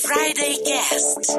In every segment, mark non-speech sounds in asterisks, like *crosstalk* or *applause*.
Friday Guest.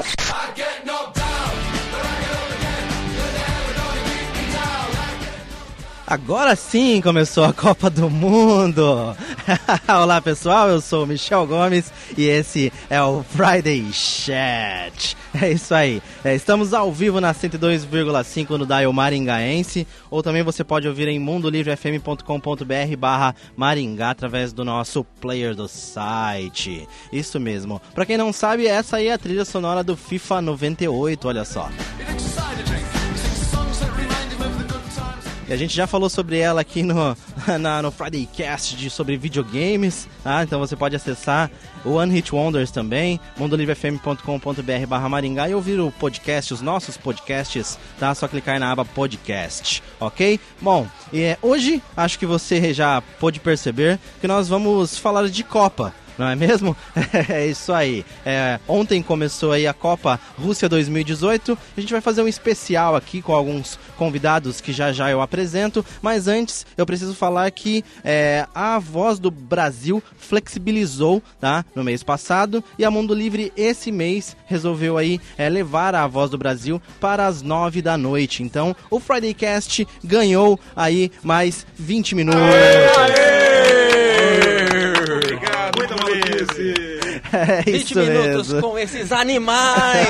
Agora sim começou a Copa do Mundo! *laughs* Olá pessoal, eu sou o Michel Gomes e esse é o Friday Chat. É isso aí, é, estamos ao vivo na 102,5 no Dial Maringaense ou também você pode ouvir em mundolivrefm.com.br barra Maringá através do nosso player do site. Isso mesmo. Pra quem não sabe, essa aí é a trilha sonora do FIFA 98, olha só. A gente já falou sobre ela aqui no, *laughs* na, no Friday Cast de, sobre videogames, tá? Então você pode acessar o One Hit Wonders também, mundolivrefm.com.br barra Maringá e ouvir o podcast, os nossos podcasts, tá? Só clicar na aba podcast, ok? Bom, e, é, hoje acho que você já pôde perceber que nós vamos falar de Copa não é mesmo? *laughs* é isso aí. É, ontem começou aí a Copa Rússia 2018. A gente vai fazer um especial aqui com alguns convidados que já já eu apresento. Mas antes, eu preciso falar que é, a Voz do Brasil flexibilizou, tá? No mês passado e a Mundo Livre esse mês resolveu aí é, levar a Voz do Brasil para as nove da noite. Então, o Friday Cast ganhou aí mais 20 minutos. Aê, aê! Obrigado, muito maluquice! É 20 isso minutos mesmo. com esses animais!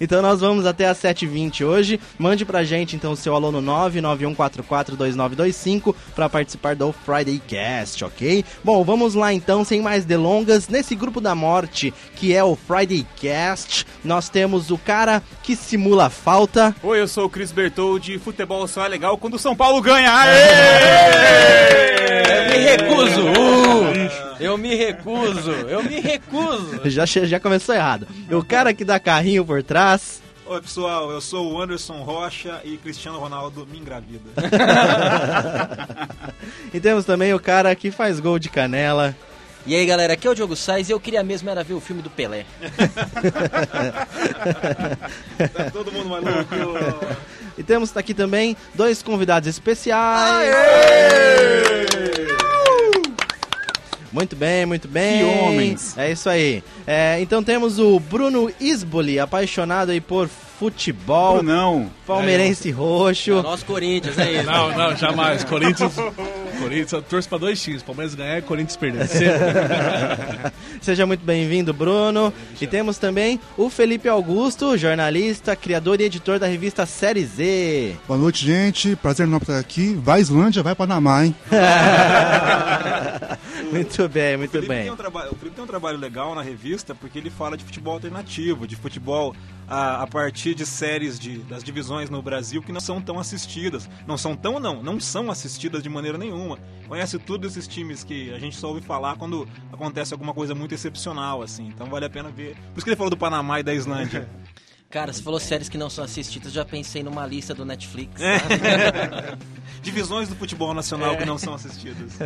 Então nós vamos até às 7h20 hoje. Mande pra gente então o seu aluno 991442925 para participar do Friday Cast, ok? Bom, vamos lá então, sem mais delongas. Nesse grupo da morte, que é o Friday Cast, nós temos o cara que simula falta. Oi, eu sou o Cris Bertoldi. Futebol só é legal quando o São Paulo ganha. Aê! Eu me recuso! Uh, eu me recuso! Eu me recuso! *laughs* Já, já começou errado. O cara que dá carrinho por trás. Oi pessoal, eu sou o Anderson Rocha e Cristiano Ronaldo me engravida. *laughs* E temos também o cara que faz gol de canela. E aí galera, aqui é o Diogo Sainz e eu queria mesmo era ver o filme do Pelé. *laughs* tá todo mundo maluco. E temos aqui também dois convidados especiais. Muito bem, muito bem. Que homens. É isso aí. É, então temos o Bruno Isboli, apaixonado aí por futebol, Não. palmeirense roxo. Nosso Corinthians, é isso. Não, não, jamais. Corinthians, Corinthians, eu torço pra dois times. Palmeiras ganhar e Corinthians perder. *laughs* Seja muito bem-vindo, Bruno. E temos também o Felipe Augusto, jornalista, criador e editor da revista Série Z. Boa noite, gente. Prazer enorme estar aqui. Vai Islândia, vai Panamá, hein? *laughs* muito bem, O muito Felipe, bem. tem um o Felipe tem um trabalho legal na revista porque ele fala de futebol alternativo, de futebol a, a partir de séries de, das divisões no Brasil que não são tão assistidas. Não são tão, não, não são assistidas de maneira nenhuma. Conhece todos esses times que a gente só ouve falar quando acontece alguma coisa muito excepcional, assim. Então vale a pena ver. Por isso que ele falou do Panamá e da Islândia. *laughs* Cara, você falou séries que não são assistidas, já pensei numa lista do Netflix. É. sabe? *laughs* Divisões do futebol nacional que não são assistidas. *laughs*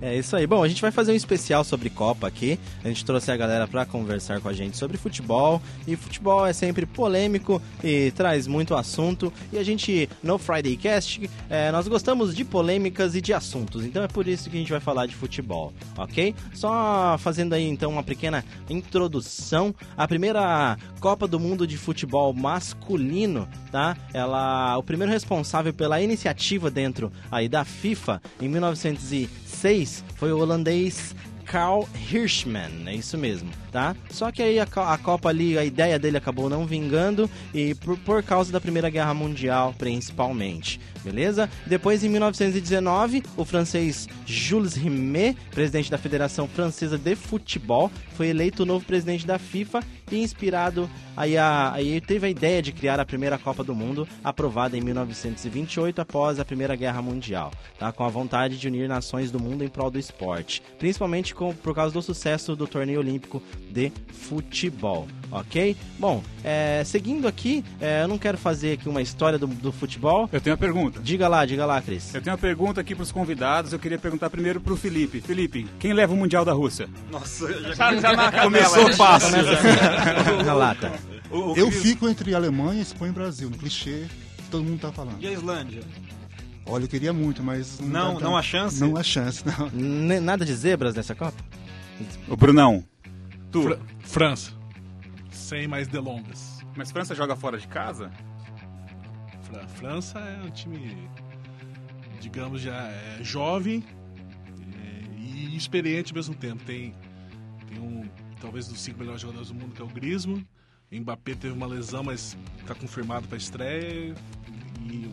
É isso aí. Bom, a gente vai fazer um especial sobre Copa aqui. A gente trouxe a galera pra conversar com a gente sobre futebol. E futebol é sempre polêmico e traz muito assunto. E a gente, no Friday Cast, é, nós gostamos de polêmicas e de assuntos. Então é por isso que a gente vai falar de futebol, ok? Só fazendo aí então uma pequena introdução. A primeira Copa do Mundo de Futebol masculino, tá? Ela, o primeiro responsável pela iniciativa dentro aí da FIFA. Em 1906 foi o holandês Karl Hirschman, é isso mesmo, tá? Só que aí a, a Copa ali, a ideia dele acabou não vingando e por, por causa da Primeira Guerra Mundial, principalmente, beleza? Depois, em 1919, o francês Jules Rimet, presidente da Federação Francesa de Futebol, foi eleito o novo presidente da FIFA e inspirado aí, a, aí teve a ideia de criar a primeira Copa do Mundo, aprovada em 1928 após a Primeira Guerra Mundial, tá? Com a vontade de unir nações do mundo em prol do esporte, principalmente com, por causa do sucesso do torneio olímpico de futebol, ok? Bom, é, seguindo aqui, é, eu não quero fazer aqui uma história do, do futebol. Eu tenho uma pergunta. Diga lá, diga lá, Cris. Eu tenho uma pergunta aqui pros convidados. Eu queria perguntar primeiro pro Felipe. Felipe, quem leva o Mundial da Rússia? Nossa, já Começou fácil. Na lata. O- o Eu fico entre Alemanha, Espanha e Brasil, no clichê que todo mundo tá falando. E a Islândia? Olha, eu queria muito, mas... Não- dá- não há chance? Não há chance, não. N- nada de zebras nessa Copa? O Brunão. Tu, Fra- França. Sem mais delongas. mas França joga fora de casa? Fra- França é um time, digamos, já é jovem é, e experiente ao mesmo tempo. Tem, tem um, talvez dos cinco melhores jogadores do mundo, que é o Griezmann. Mbappé teve uma lesão, mas está confirmado para estreia. E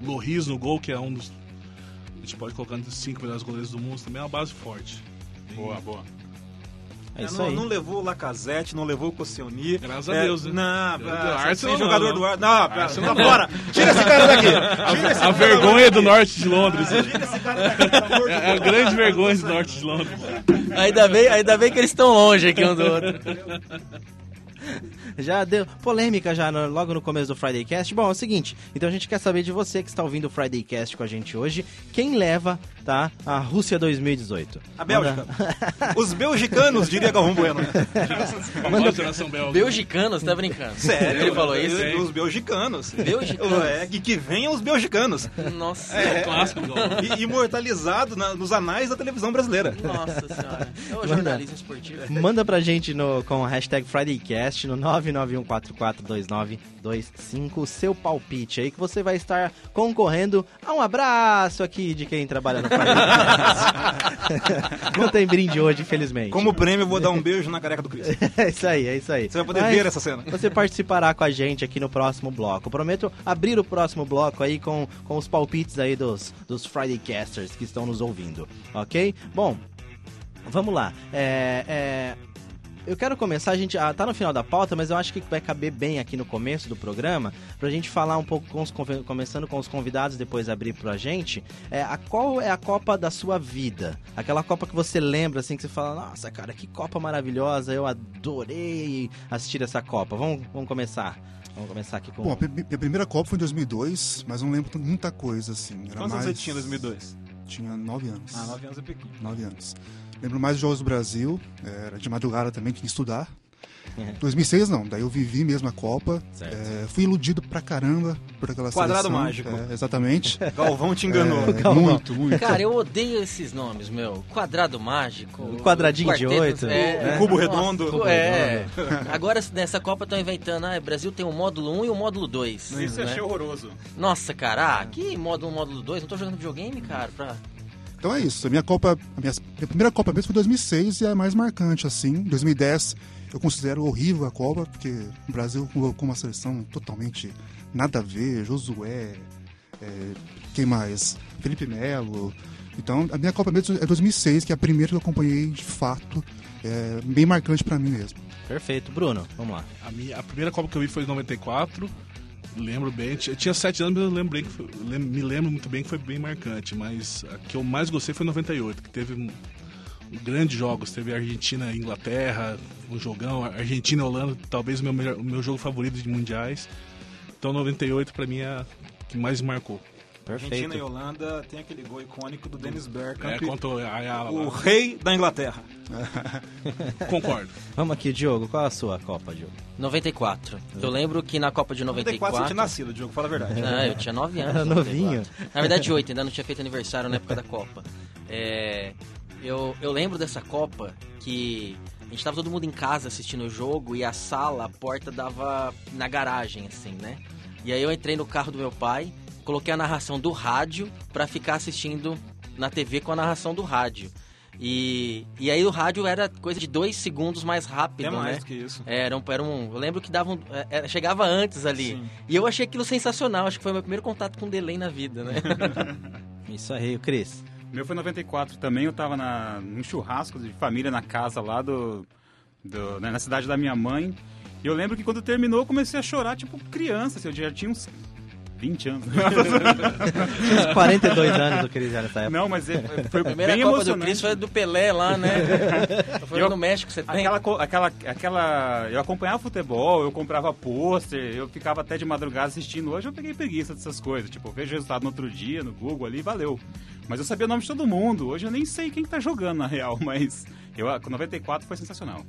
Loris no gol, que é um dos. A gente pode colocar entre os cinco melhores goleiros do mundo, também é uma base forte. Boa, boa. É isso não, aí. não levou o Lacazette, não levou o Koscielny. Graças a Deus, né? Não, Deus, ah, Arsenal sem não, jogador não. do Arsenal. Não, Arsenal não. fora. Tira esse cara daqui. *laughs* Tira esse A cara vergonha do daqui. norte de Londres. Tira esse cara daqui, pelo amor de É a grande vergonha do norte de Londres. Ainda bem, ainda bem que eles estão longe aqui um do outro. *laughs* Já deu polêmica já no- logo no começo do Friday Cast. Bom, é o seguinte, então a gente quer saber de você que está ouvindo o Friday Cast com a gente hoje, quem leva, tá, a Rússia 2018? A Bélgica. Os belgicanos, diria Galvão Bueno. Geração belga. Belgicanos, tá brincando? Sério? Ele falou isso? Os belgicanos. Belgicanos? É, que, que venham os belgicanos. Nossa, É clássico, igual. E, imortalizado na- nos anais da televisão brasileira. nossa senhora. É o jornalismo esportivo. Manda pra gente no, com a hashtag FridayCast no 991442925 o seu palpite aí que você vai estar concorrendo a um abraço aqui de quem trabalha no. *laughs* Não tem brinde hoje, infelizmente. Como prêmio, eu vou dar um beijo na careca do Cris. *laughs* É isso aí, é isso aí. Você vai poder Mas ver essa cena. Você participará com a gente aqui no próximo bloco. Prometo abrir o próximo bloco aí com, com os palpites aí dos, dos Friday Casters que estão nos ouvindo, ok? Bom, vamos lá. É, é, eu quero começar, a gente ah, tá no final da pauta, mas eu acho que vai caber bem aqui no começo do programa, pra gente falar um pouco com os começando com os convidados, depois abrir pra gente, é, a qual é a Copa da sua vida? Aquela Copa que você lembra, assim, que você fala, nossa, cara, que Copa maravilhosa, eu adorei assistir essa Copa. Vamos, vamos começar. Vamos começar aqui com... Bom, a primeira Copa foi em 2002, mas não lembro muita coisa, assim. Era Quantos anos mais... você tinha em 2002? Tinha nove anos. Ah, 9 anos é pequeno. Nove anos. Lembro mais de Jogos do Brasil, era de madrugada também, tinha que estudar. É. 2006 não, daí eu vivi mesmo a Copa. É, fui iludido pra caramba por aquela Quadrado seleção. mágico. É, exatamente. *laughs* Galvão te enganou. É, *laughs* muito, muito. Cara, eu odeio esses nomes, meu. Quadrado mágico. Um quadradinho de oito, É, o cubo Nossa, redondo. cu- É. Agora nessa Copa estão inventando, ah, o Brasil tem o módulo 1 e o módulo 2. Isso eu né? achei horroroso. Nossa, cara, ah, que módulo 1, módulo 2? Não tô jogando videogame, cara. Pra... Então é isso. A minha Copa, a minha, minha primeira Copa mesmo foi em 2006 e é a mais marcante, assim. 2010 eu considero horrível a Copa, porque o Brasil colocou uma seleção totalmente nada a ver. Josué, é, quem mais? Felipe Melo. Então a minha Copa mesmo é 2006, que é a primeira que eu acompanhei de fato. É bem marcante pra mim mesmo. Perfeito. Bruno, vamos lá. A, minha, a primeira Copa que eu vi foi em 94. Lembro bem. Eu tinha sete anos, mas eu lembro bem que foi- me lembro muito bem que foi bem marcante. Mas a que eu mais gostei foi em 98, que teve grandes jogos. Teve Argentina e Inglaterra, um jogão. Argentina e Holanda, talvez o meu, melhor- o meu jogo favorito de mundiais. Então 98 pra mim é a que mais me marcou. Argentina e Perfeito. Holanda tem aquele gol icônico do Dennis É, Bergkamp, contra a Ayala o lá. rei da Inglaterra. *laughs* Concordo. Vamos aqui, Diogo. Qual a sua Copa, Diogo? 94. Eu lembro que na Copa de 94 você 94. tinha nascido, Diogo, fala a verdade. *laughs* Ah, eu tinha 9 anos. *laughs* Era novinho. 94. Na verdade, 8, ainda não tinha feito aniversário na época da Copa. É, eu, eu lembro dessa Copa que a gente tava todo mundo em casa assistindo o jogo e a sala, a porta dava na garagem, assim, né? E aí eu entrei no carro do meu pai, coloquei a narração do rádio pra ficar assistindo na TV com a narração do rádio. E, e aí o rádio era coisa de dois segundos mais rápido, É mais né? do que isso. Era um, era um, eu lembro que davam, é, é, chegava antes ali. Sim. E eu achei aquilo sensacional, acho que foi o meu primeiro contato com delay na vida, né? *laughs* Isso aí, o Cris. O meu foi em 94 também, eu tava na, num churrasco de família na casa lá do, do- né, na cidade da minha mãe. E eu lembro que quando terminou eu comecei a chorar, tipo, criança, assim, eu já tinha uns 20 anos. *laughs* Uns 42 anos o Cris já nessa época. Não, mas é- foi A primeira bem Copa do. Cris foi do Pelé lá, né? *laughs* Foi Eu- no México, você tem? Aquela, aquela, aquela. Eu acompanhava futebol, eu comprava pôster, eu ficava até de madrugada assistindo. Hoje eu peguei preguiça dessas coisas. Tipo, eu vejo o resultado no outro dia, no Google ali, valeu. Mas eu sabia o nome de todo mundo. Hoje eu nem sei quem tá jogando na real, *laughs* mas eu, com 94 foi sensacional.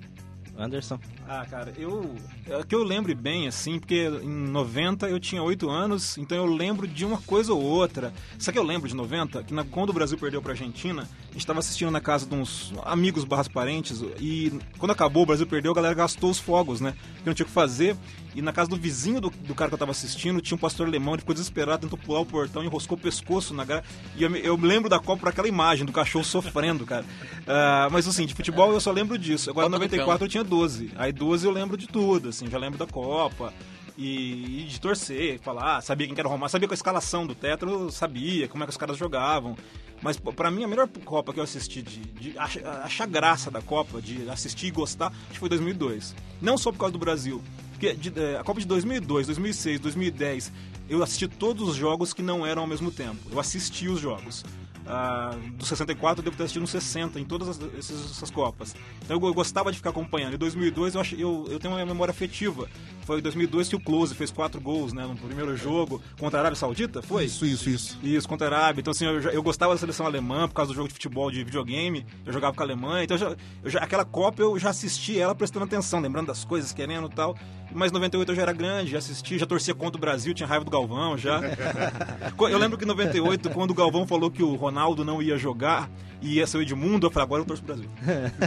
Anderson. Ah, cara, eu. É que eu lembre bem, assim, porque em 90 eu tinha 8 anos, então eu lembro de uma coisa ou outra. Sabe que eu lembro de 90? Que na- quando o Brasil perdeu pra Argentina, a gente tava assistindo na casa de uns amigos barras parentes, e quando acabou, o Brasil perdeu, a galera gastou os fogos, né? Porque não tinha o que fazer. E na casa do vizinho do, do cara que eu tava assistindo, tinha um pastor alemão, ele ficou desesperado, tentou pular o portão, enroscou o pescoço na gra... E eu, eu lembro da Copa por aquela imagem do cachorro sofrendo, cara. *laughs* Ah, mas assim, de futebol eu só lembro disso. Agora, em Copa do 94 eu tinha 12. Aí 12 eu lembro de tudo, assim, já lembro da Copa. E, e de torcer, falar, ah, sabia quem que era o Romário, sabia com a escalação do Tetra, eu sabia como é que os caras jogavam. Mas pô, pra mim a melhor Copa que eu assisti, de, de ach- achar graça da Copa, de assistir e gostar, acho que foi 2002. Não só por causa do Brasil. Porque de- eh, a Copa de 2002, 2006, 2010, eu assisti todos os jogos que não eram ao mesmo tempo. Eu assisti os jogos. Ah, do 64 eu devo ter assistido uns 60 em todas as- essas, essas Copas. Então eu, go- gostava de ficar acompanhando. Em 2002 eu, achei, eu, eu tenho uma memória afetiva. Foi em 2002 que o Close fez quatro gols né, no primeiro jogo contra a Arábia Saudita, foi? Isso, isso, isso. Isso, contra a Arábia. Então, assim, eu, eu gostava da seleção alemã por causa do jogo de futebol de videogame. Eu jogava com a Alemanha. Então, eu já, eu já- aquela Copa eu já assisti ela prestando atenção, lembrando das coisas, querendo e tal. Mas em 98 eu já era grande, já assisti, já torcia contra o Brasil, tinha raiva do Galvão já. *laughs* eu lembro que em 98, quando o Galvão falou que o Ronaldo não ia jogar e ia ser o Edmundo, eu falei, agora eu torço pro Brasil.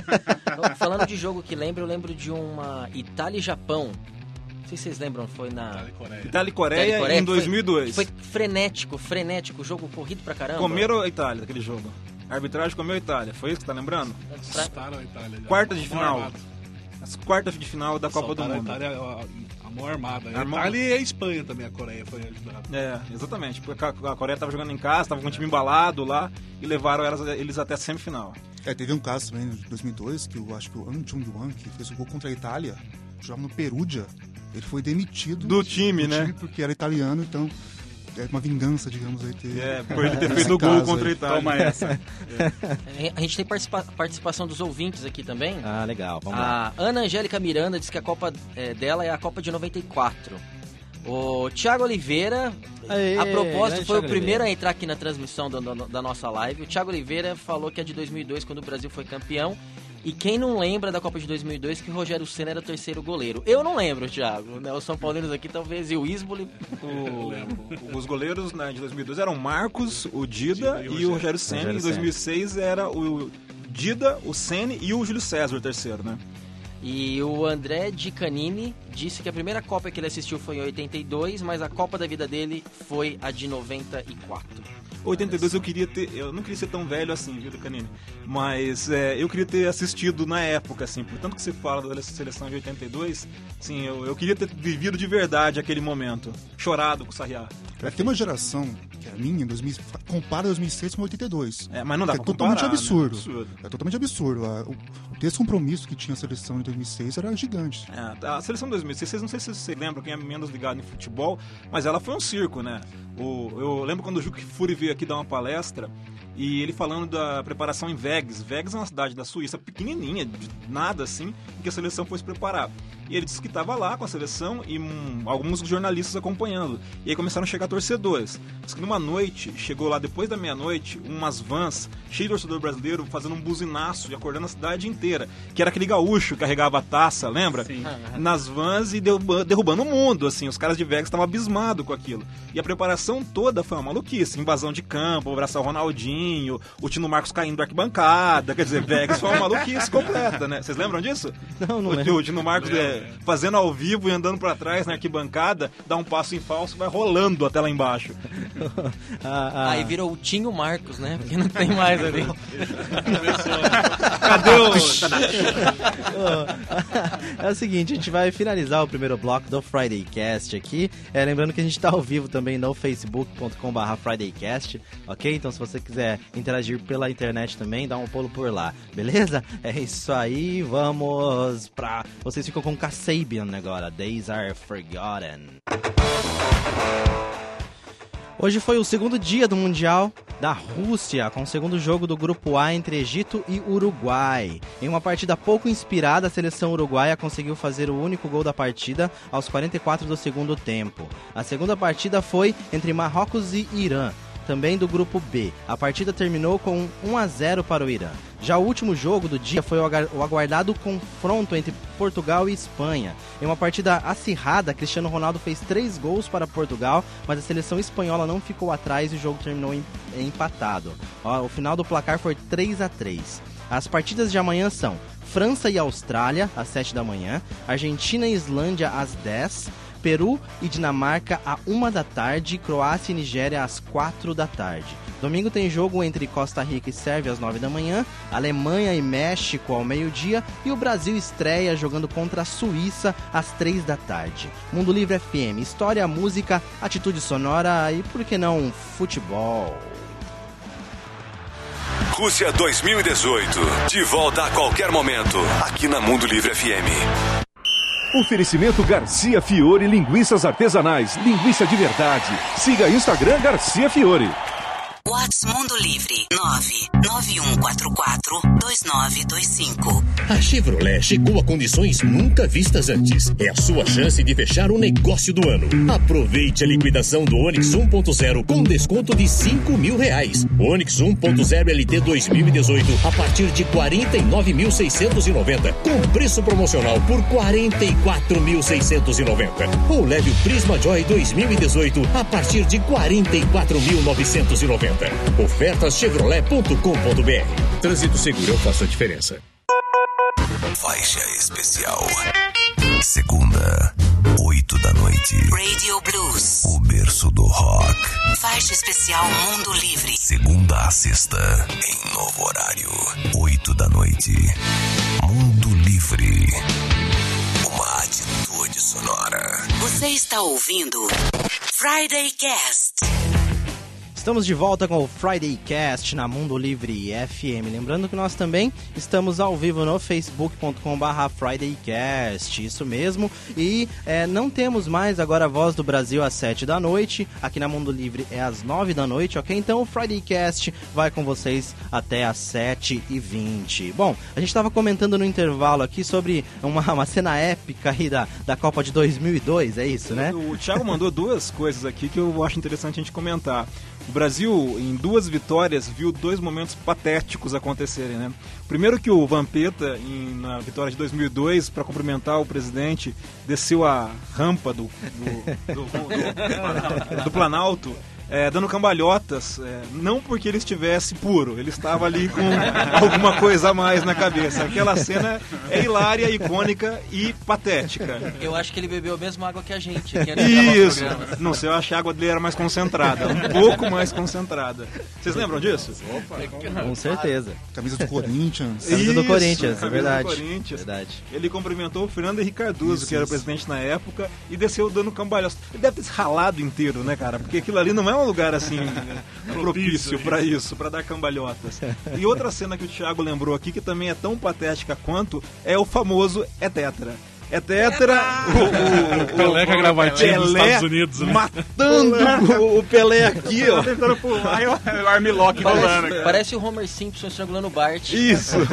*laughs* Falando de jogo que lembra, eu lembro de uma Itália e Japão. Não sei se vocês lembram, foi na. Itália e Coreia. Itália e Coreia, e em que foi- 2002. Foi frenético, frenético, jogo corrido pra caramba. Comeram a Itália daquele jogo. A arbitragem comeu a Itália, foi isso que tá lembrando? Pra- Soltaram a Itália. já. Quarta de final. As quartas de final da Copa do Mundo. A Itália, a, a mão armada. A Armada. Itália e a Espanha também, a Coreia foi ajudada. É, exatamente. Porque a a Coreia tava jogando em casa, tava com um time embalado lá e levaram elas- eles até a semifinal. É, teve um caso também em 2002 que eu acho que o An Jung-wan, que fez o gol contra a Itália, jogava no Perugia, ele foi demitido Do time, né? porque era italiano, então é uma vingança, digamos aí. Ter, É, por ele ter feito o gol contra a. Itália. Toma essa. A gente tem participa- participação dos ouvintes aqui também. Ah, legal, vamos lá. A Ana Angélica Miranda diz que a Copa eh, dela é a Copa de 94. O Thiago Oliveira, Aê, a propósito, foi o Thiago primeiro Oliveira. a entrar aqui na transmissão da, da- da nossa live. O Thiago Oliveira falou que é de 2002, quando o Brasil foi campeão. E quem não lembra da Copa de 2002, que o Rogério Senna era o terceiro goleiro. Eu não lembro, Thiago. Né? Os São Paulinos aqui, talvez, e o Isboli. O- os goleiros né, de 2002 eram o Marcos, o Dida Dida e o Rogério Senna. Rogério Em 2006 era o Dida, o Senna e o Júlio César, o terceiro, né? E o André Di Canini disse que a primeira Copa que ele assistiu foi em 82, mas a Copa da vida dele foi a de 94. 82 eu queria ter. Eu não queria ser tão velho assim, viu, Canini? Mas é, eu queria ter assistido na época, assim. Portanto que você fala da seleção de 82, sim, eu, eu queria ter vivido de verdade aquele momento. Chorado com o Sarriá. É, Tem uma geração, que é a minha, em 2000, compara 2006 com 82. É, mas não dá é pra totalmente comparar, né? absurdo. Absurdo. É totalmente absurdo. O, o descompromisso que tinha a seleção em 2006 era gigante. É, a seleção de 2006, não sei se vocês lembram, quem é menos ligado em futebol, mas ela foi um circo, né? O, eu lembro quando o Juque Furi veio aqui dar uma palestra e ele falando da preparação em Vegas. Vegas é uma cidade da Suíça pequenininha, de nada assim, em que a seleção foi se preparar. E ele disse que estava lá com a seleção e hum, alguns jornalistas acompanhando. E aí começaram a chegar torcedores. Diz que numa noite, chegou lá depois da meia-noite, umas vans cheias de torcedor brasileiro fazendo um buzinaço e acordando a cidade inteira. Que era aquele gaúcho que carregava a taça, lembra? Sim. nas vans e derruba- derrubando o mundo, assim. Os caras de Vegas estavam abismados com aquilo. E a preparação toda foi uma maluquice. Invasão de campo, abraçar o Ronaldinho, o Tino Marcos caindo da arquibancada. Quer dizer, Vegas foi uma maluquice *laughs* completa, né? Vocês lembram disso? Não, não o, lembro. o Tino Marcos é, fazendo ao vivo e andando pra trás na arquibancada, dá um passo em falso, vai rolando até lá embaixo. *laughs* Ah, ah, Aí virou o Tinho Marcos, né? Porque não tem mais ali. *laughs* Cadê o... é o seguinte, a gente vai finalizar o primeiro bloco do Friday Cast aqui. É, lembrando que a gente está ao vivo também no facebook.com.br FridayCast, ok? Então se você quiser interagir pela internet também, dá um pulo por lá, beleza? É isso aí, vamos pra. Vocês ficam com Kasabian agora, Days Are Forgotten. Hoje foi o segundo dia do Mundial da Rússia, com o segundo jogo do Grupo A entre Egito e Uruguai. Em uma partida pouco inspirada, a seleção uruguaia conseguiu fazer o único gol da partida aos 44 do segundo tempo. A segunda partida foi entre Marrocos e Irã. Também do grupo B. A partida terminou com 1 a 0 para o Irã. Já o último jogo do dia foi o aguardado confronto entre Portugal e Espanha. Em uma partida acirrada, Cristiano Ronaldo fez três gols para Portugal, mas a seleção espanhola não ficou atrás e o jogo terminou em- empatado. O final do placar foi 3 a 3 As partidas de amanhã são França e Austrália, às 7 da manhã, Argentina e Islândia, às 10, Peru e Dinamarca, à 1 da tarde, Croácia e Nigéria, às 4 da tarde. Domingo tem jogo entre Costa Rica e Sérvia, às 9 da manhã, Alemanha e México, ao meio-dia, e o Brasil estreia jogando contra a Suíça, às 3 da tarde. Mundo Livre FM, história, música, atitude sonora e, por que não, futebol. Rússia 2018. De volta a qualquer momento. Aqui na Mundo Livre FM. Oferecimento Garcia Fiore Linguiças Artesanais. Linguiça de verdade. Siga Instagram Garcia Fiore. Whats Mundo Livre 991442925. A Chevrolet chegou a condições nunca vistas antes. É a sua chance de fechar o negócio do ano. Aproveite a liquidação do Onix 1.0 com desconto de 5 mil reais. Onix 1.0 LT 2018 a partir de 49.690 com preço promocional por 44.690. Ou leve o Prisma Joy 2018 a partir de 44.990. Ofertas chevrolet.com.br. Trânsito seguro, eu faço a diferença. Faixa especial. Segunda, 8 da noite. Radio Blues. O berço do rock. Faixa especial Mundo Livre. Segunda a sexta, em novo horário. 8 da noite. Mundo Livre. Uma atitude sonora. Você está ouvindo Friday Cast. Estamos de volta com o Friday Cast na Mundo Livre FM. Lembrando que nós também estamos ao vivo no facebook.com.br FridayCast, isso mesmo. E é, não temos mais agora a Voz do Brasil às 7 da noite. Aqui na Mundo Livre é às 9 da noite, ok? Então o Friday Cast vai com vocês até às 7 e 20 Bom, a gente estava comentando no intervalo aqui sobre uma, uma cena épica aí da, da Copa de 2002, é isso, né? O Thiago mandou duas coisas aqui que eu acho interessante a gente comentar. O Brasil, em duas vitórias, viu dois momentos patéticos acontecerem, né? Primeiro que o Vampeta, em, na vitória de 2002, para cumprimentar o presidente, desceu a rampa do, do, do- do- do Planalto, é, dando cambalhotas, é, não porque ele estivesse puro, ele estava ali com alguma coisa a mais na cabeça. Aquela cena é hilária, icônica e patética. Eu acho que ele bebeu a mesma água que a gente. Que o Isso. Não sei, eu achei a água dele era mais concentrada, um pouco mais concentrada. Vocês lembram disso? Com certeza. Camisa do Corinthians. Camisa do Isso, Corinthians, é camisa do verdade. Corinthians. Verdade. Ele cumprimentou o Fernando Henrique Cardoso, Isso, que era o isso. presidente na época, e desceu dando cambalhotas. Ele deve ter se ralado inteiro, né, cara? Porque aquilo ali não é um lugar assim *laughs* propício pra isso, pra dar cambalhotas. *laughs* E outra cena que o Thiago lembrou aqui, que também é tão patética quanto, é o famoso É Tetra. É Tetra, *laughs* o, o, Pelé com a gravatinha dos Estados Unidos, né? matando *laughs* o, o Pelé aqui, ó. Tentando pular e o o armlock rolando. Parece, o Homer Simpson estrangulando o Bart. Isso. *laughs*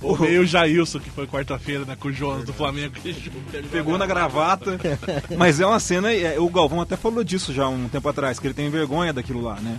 O meio Jailson, que foi quarta-feira, né, com o Jonas do Flamengo. que Pegou na gravata. Mas é uma cena, é, o Galvão até falou disso já um tempo atrás, que ele tem vergonha daquilo lá, né?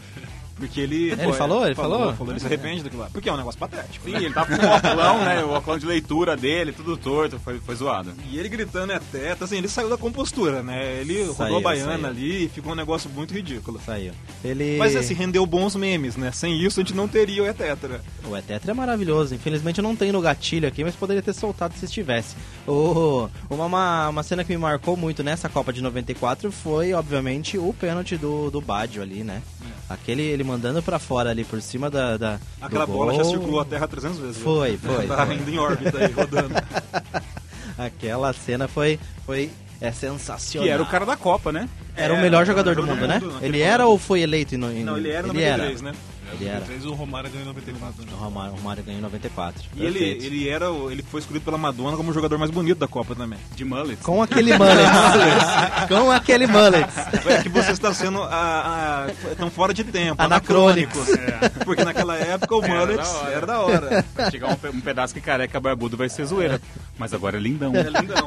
Porque ele. Ele falou? Ele falou? Ele se arrepende daquilo lá. Porque é um negócio patético. Sim, ele tava com o óculão, né? O óculos de leitura dele, tudo torto, foi, foi zoado. E ele gritando é teta, assim, ele saiu da compostura, né? Ele rodou Saiu, a baiana saiu. ali e ficou um negócio muito ridículo. Saiu. Ele... Mas assim, rendeu bons memes, né? Sem isso a gente não teria o Etetra. O Etetra é maravilhoso. Infelizmente eu não tenho no gatilho aqui, mas poderia ter soltado se estivesse. O, uma, uma, uma cena que me marcou muito nessa Copa de 94 foi, obviamente, o pênalti do, do Baggio ali, né? Aquele ele mandando pra fora ali por cima da. da Aquela do bola gol. já circulou a Terra 300 vezes. Foi, foi, Tá foi. ainda em órbita aí, rodando. *laughs* Aquela cena foi, foi é sensacional. Que era o cara da Copa, né? Era o É, melhor era jogador do melhor mundo, do né? mundo naquele Ele era momento. ou foi eleito em, em Não, ele era ele 93, né? Ele era. O Romário ganhou em 94. Né? O Romário, o Romário ganhou em 94. E ele, Perfeito. ele era, o- ele foi escolhido pela Madonna como o jogador mais bonito da Copa também. De mullet. Com aquele mullet. *laughs* *laughs* com aquele mullet. É que você está sendo a, a- tão fora de tempo, Anacrônicos. anacrônicos. Porque naquela época o Era mullet da hora. era da hora. Chegar um, um pedaço que careca barbudo vai ser zoeira. Mas agora é lindão. É lindão.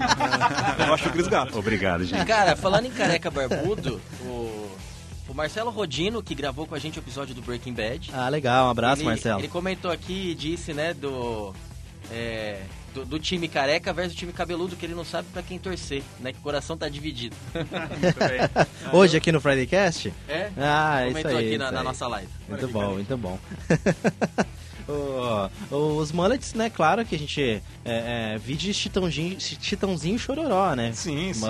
Eu acho o Cris Gato. Obrigado, gente. Cara, falando em careca barbudo, o, o Marcelo Rodino, que gravou com a gente o episódio do Breaking Bad. Ah, legal, um abraço, ele, Marcelo. Ele comentou aqui e disse, né, do, é, do. do time careca versus o time cabeludo, que ele não sabe pra quem torcer, né? Que o coração tá dividido. *laughs* *laughs* Hoje aqui no Friday Cast? É? Ah, isso Comentou aí. aqui na, isso na aí. nossa live. Muito bom, muito bom. *laughs* O- os mullets, né? Claro que a gente é, é, vide Chitãozinho, Chitãozinho Chororó, né? Sim, sim.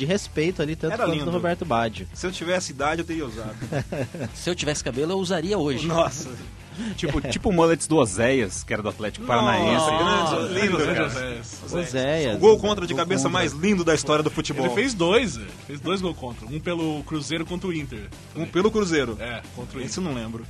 De respeito ali, tanto Era quanto do Roberto Baggio. Se eu tivesse idade, eu teria usado. *laughs* Se eu tivesse cabelo, eu usaria hoje. Nossa. *laughs* Tipo, tipo o mullets do Oséias, que era do Atlético Paranaense. Nossa, grande, lindo. Oséias. O gol contra de cabeça mais lindo da história do futebol. Ele fez dois, ele fez dois gols contra. Um pelo Cruzeiro contra o Inter. Um pelo Cruzeiro. É, contra o Inter. Esse eu não lembro.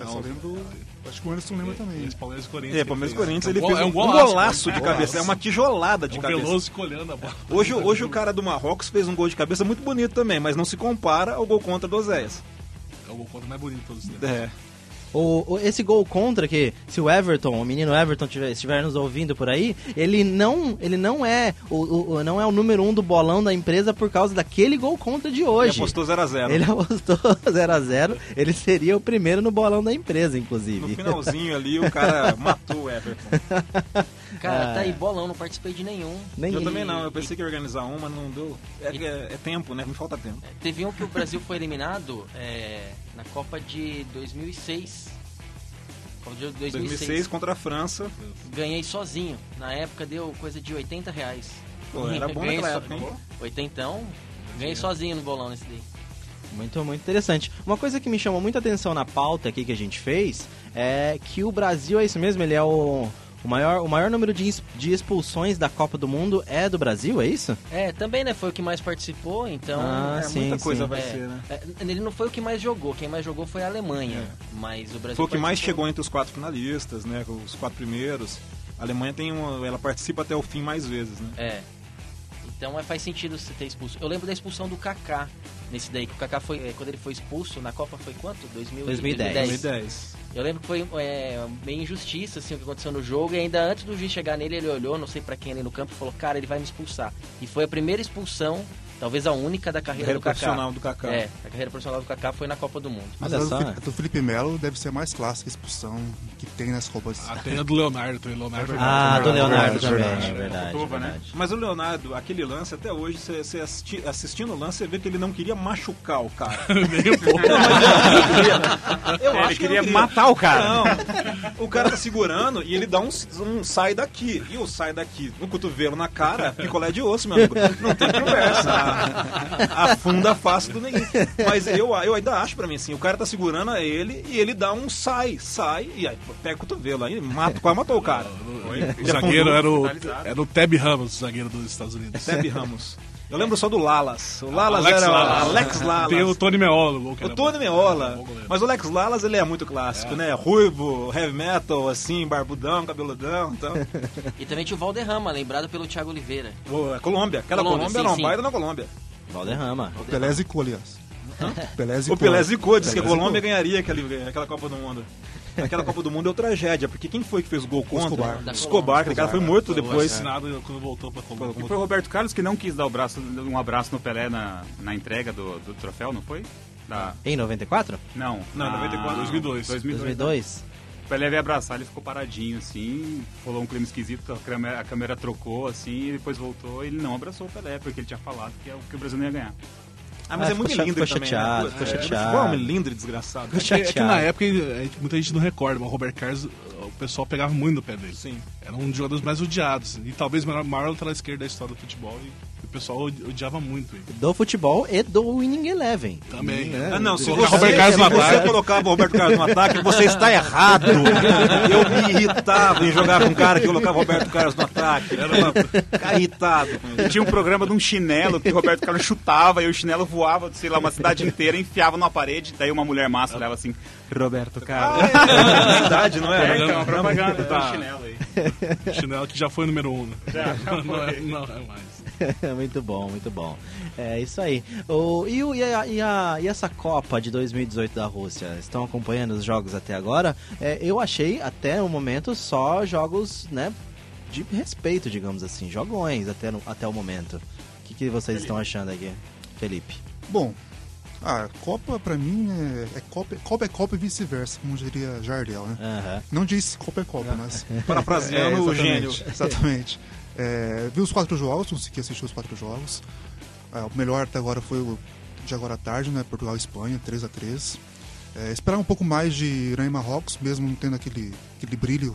Eu só lembro. Acho que o Anderson lembra também. Esse Palmeiras e Corinthians. É, Palmeiras e que ele Corinthians, fez. ele É um fez gol- um, é um golaço de golaço. cabeça. É uma tijolada de É um cabeça. Veloso colhendo a bola. Hoje, hoje o cara do Marrocos fez um gol de cabeça muito bonito também, mas não se compara ao gol contra do Oséias. É o gol contra mais bonito de todos os tempos. É. O, o- esse gol contra, que se o Everton, o menino Everton tiver, estiver nos ouvindo por aí, ele não, ele não é o, o- não é o número um do bolão da empresa por causa daquele gol contra de Ele hoje. apostou 0x0. Ele *laughs* apostou 0x0, ele seria o primeiro no bolão da empresa, No inclusive. finalzinho ali, o cara *laughs* matou o Everton. *laughs* Cara, Ah. tá aí bolão, não participei de nenhum. Nem Eu também não, eu pensei que ia organizar um, mas não deu. É, é- é tempo, né? Me falta tempo. Teve um que o Brasil foi eliminado é, na Copa de 2006. Copa de 2006. 2006 contra a França. Ganhei sozinho. Na época deu coisa de 80 reais. Pô, era bom naquela so- época, hein? 80, ganhei sozinho no bolão nesse daí. Muito, muito interessante. Uma coisa que me chamou muita atenção na pauta aqui que a gente fez é que o Brasil, é isso mesmo, ele é o, o maior, o maior número de, de expulsões da Copa do Mundo é do Brasil, é isso? É, também, né? Foi o que mais participou, então. Ah, é, sim, muita coisa sim. vai é, ser, né? é, ele não foi o que mais jogou, quem mais jogou foi a Alemanha. Mas o Brasil. Foi o que mais chegou entre os quatro finalistas, né? Os quatro primeiros. A Alemanha tem uma, ela participa até o fim mais vezes, né? É. Então é, faz sentido você ter expulso. Eu lembro da expulsão do Kaká nesse daí, que o Kaká foi. é, Quando ele foi expulso na Copa foi quanto? 2000, 2010. 2010. Eu lembro que foi é, meio injustiça assim, o que aconteceu no jogo, e ainda antes do juiz chegar nele, ele olhou, não sei pra quem ali no campo, e falou: Cara, ele vai me expulsar. E foi a primeira expulsão, talvez a única da carreira, Carreira do Kaká. profissional do Kaká. É, a carreira profissional do Kaká foi na Copa do Mundo. Mas a do, do Felipe Melo deve ser a mais clássica expulsão que tem nas Copas. Ah, tem a do Leonardo. Leonardo Ah, do Leonardo verdade, também, verdade. é verdade. Né? verdade. Mas o Leonardo, aquele lance, até hoje, você, você assisti- assistindo o lance, você vê que ele não queria machucar o cara. *laughs* Nem um pouco. *laughs* Eu Ele acho que queria não matar o cara. Não. O cara tá segurando e ele dá um, um sai daqui. E o sai daqui no cotovelo na cara, picolé de osso, meu amigo. Não tem conversa. *laughs* Afunda face do neguinho. Mas eu, eu ainda acho pra mim assim, o cara tá segurando ele e ele dá um sai, sai, e aí pega o cotovelo. Aí mata, quase matou o cara. O zagueiro era o, era o Ted Ramos, o zagueiro dos Estados Unidos. Seb Ramos. Eu lembro só do Lalas. O Lalas Alex era Lalas. Alex *laughs* Lalas. Tem o Tony Meola. O, O era Tony. Meola. Goleiro. Mas o Lex Lalas, ele é muito clássico, né? Ruivo, heavy metal, assim, barbudão, cabeludão. Então, E também tinha o Valderrama, lembrado pelo Thiago Oliveira. Pô, é Colômbia. Aquela Colômbia, Colômbia, sim, era um sim. baita na Colômbia. Valderrama. O Pelé zicou, aliás. Pelé O zicou. Pelé zicou, disse que a Colômbia ganharia aquele, aquela Copa do Mundo. Aquela Copa do Mundo é outra tragédia, porque quem foi que fez o gol contra? Escobar. Da Escobar, aquele cara foi morto Foi depois. assassinado quando voltou pra Colômbia. E foi o Roberto Carlos que não quis dar o braço, um abraço no Pelé na, na entrega do, do troféu, não foi? Da, Em 94? não, Não, na- 94, 2002. 2002. 2002? O Pelé veio abraçar, ele ficou paradinho assim, falou um clima esquisito, a câmera, a câmera trocou assim, e depois voltou e ele não abraçou o Pelé, porque ele tinha falado que, é o que o Brasil não ia ganhar. Ah, mas Ah, é muito ficou lindo ficou também, chateado, né? ficou É, chateado. É um lindo e desgraçado. Ficou É que, é que chateado. na época gente- muita gente não recorda, mas o Roberto Carlos, o pessoal pegava muito no pé dele. Sim. Era um dos jogadores mais odiados. E talvez o maior, maior lateral esquerdo da história do futebol. E, o pessoal odi- odiava muito ele. Do futebol e do Winning Eleven. Também. Né? Ah, não, se você, Roberto Carlos se você colocava o Roberto Carlos no ataque, você está errado. Eu me irritava em jogar com um cara que colocava o Roberto Carlos no ataque. Era uma... Irritado E tinha um programa de um chinelo que o Roberto Carlos chutava e o chinelo voava, sei lá, uma cidade inteira, enfiava numa parede, daí uma mulher massa olhava assim, Roberto Carlos. Ah, é verdade, não é? É, então, propaganda Tá. do chinelo aí. *laughs* Chinelo que já foi número um, né? *laughs* não, é, não é mais. *laughs* muito bom, muito bom. É isso aí. O, e, o- e a- e a- e essa Copa de 2018 da Rússia? Estão acompanhando os jogos até agora? É, eu achei até o momento só jogos, né? De respeito, digamos assim, jogões até, no- até o momento. O que, que vocês estão achando aqui, Felipe? Bom, Ah, Copa pra mim é, é Copa, Copa é Copa e vice-versa, como diria Jardel, né? Não disse Copa é Copa, mas. *laughs* Parafraseando o gênio. Exatamente. É, vi os quatro jogos, consegui assistir os quatro jogos. Ah, o melhor até agora foi o de agora à tarde, né? Portugal e Espanha, 3 a 3 é, Esperar um pouco mais de Irã e Marrocos, mesmo não tendo aquele, aquele brilho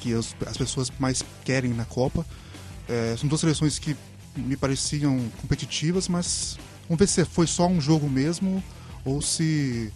que as, as pessoas mais querem na Copa. É, são duas seleções que me pareciam competitivas, mas vamos ver se foi só um jogo mesmo ou se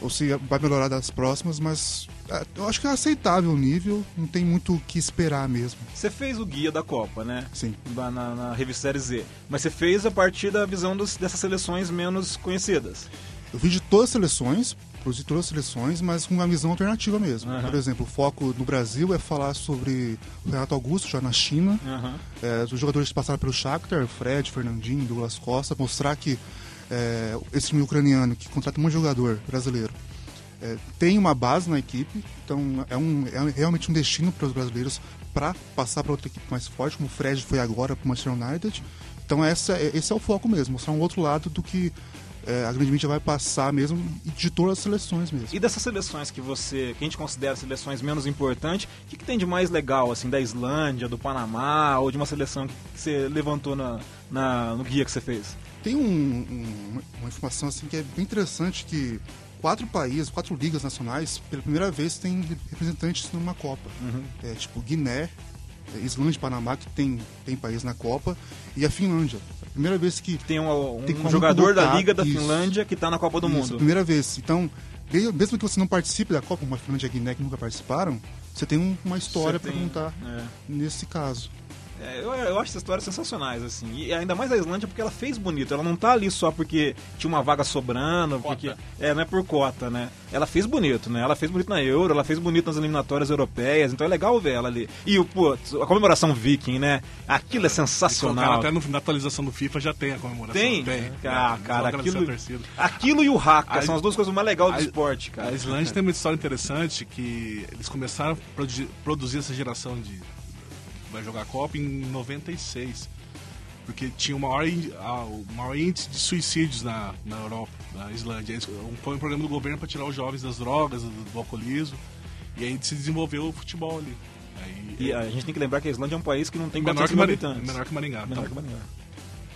ou se vai melhorar das próximas, mas é, eu acho que é aceitável o nível, não tem muito o que esperar mesmo. Você fez o guia da Copa, né? Sim. Na, na, revista Série Z. Mas você fez a partir da visão dos- dessas seleções menos conhecidas. Eu vi de todas as seleções, produzi todas as seleções, mas com uma visão alternativa mesmo. Aham. Por exemplo, o foco no Brasil é falar sobre o Renato Augusto, já na China, Aham. é, os jogadores que passaram pelo Shakhtar, Fred, Fernandinho, Douglas Costa, mostrar que é, esse time ucraniano que contrata um jogador brasileiro é, tem uma base na equipe, então é, um, é realmente um destino para os brasileiros para passar para outra equipe mais forte, como o Fred foi agora para o Manchester United. Então essa, é- esse é o foco mesmo, mostrar um outro lado do que é, a grande mídia vai passar mesmo de todas as seleções mesmo. E dessas seleções que você, que a gente considera seleções menos importantes, o que, que tem de mais legal, assim, da Islândia, do Panamá, ou de uma seleção que você levantou na, na- no guia que você fez? Tem um- um- uma informação assim que é bem interessante que quatro países, quatro ligas nacionais, pela primeira vez têm representantes numa Copa. É, tipo Guiné, é, Islândia e Panamá, que tem, tem país na Copa, e a Finlândia. A primeira vez que Tem um, um Tem jogador da Liga da isso. Finlândia que está na Copa do Isso, Mundo. primeira vez. Então, mesmo que você não participe da Copa, como a Finlândia e a Guiné que nunca participaram, você tem um- uma história para contar é. nesse caso. É, eu, eu acho essas histórias sensacionais, assim. E ainda mais a Islândia porque ela fez bonito. Ela não tá ali só porque tinha uma vaga sobrando, porque. É, não é por cota, né? Ela fez bonito, né? Ela fez bonito na Euro, ela fez bonito nas eliminatórias europeias, então é legal ver ela ali. E o, pô, a comemoração viking, né? Aquilo é Colocaram sensacional. até no, na atualização do FIFA já tem a comemoração. Tem? Tem. Ah, É, cara, aquilo-. Aquilo e o Haka A- são as duas coisas mais legais do a- esporte, cara. A Islândia tem uma história interessante que eles começaram a produ- produzir essa geração de vai jogar a Copa em 96. Porque tinha o maior, o maior índice de suicídios na, na Europa, na Islândia. Eles- um- Foi um programa do governo para tirar os jovens das drogas, do, do alcoolismo. E aí se desenvolveu o futebol ali. Aí, E a gente tem que lembrar que a Islândia é um país que não tem menor, 400 que mil habitantes. menor que Maringá. Menor Então, que Maringá.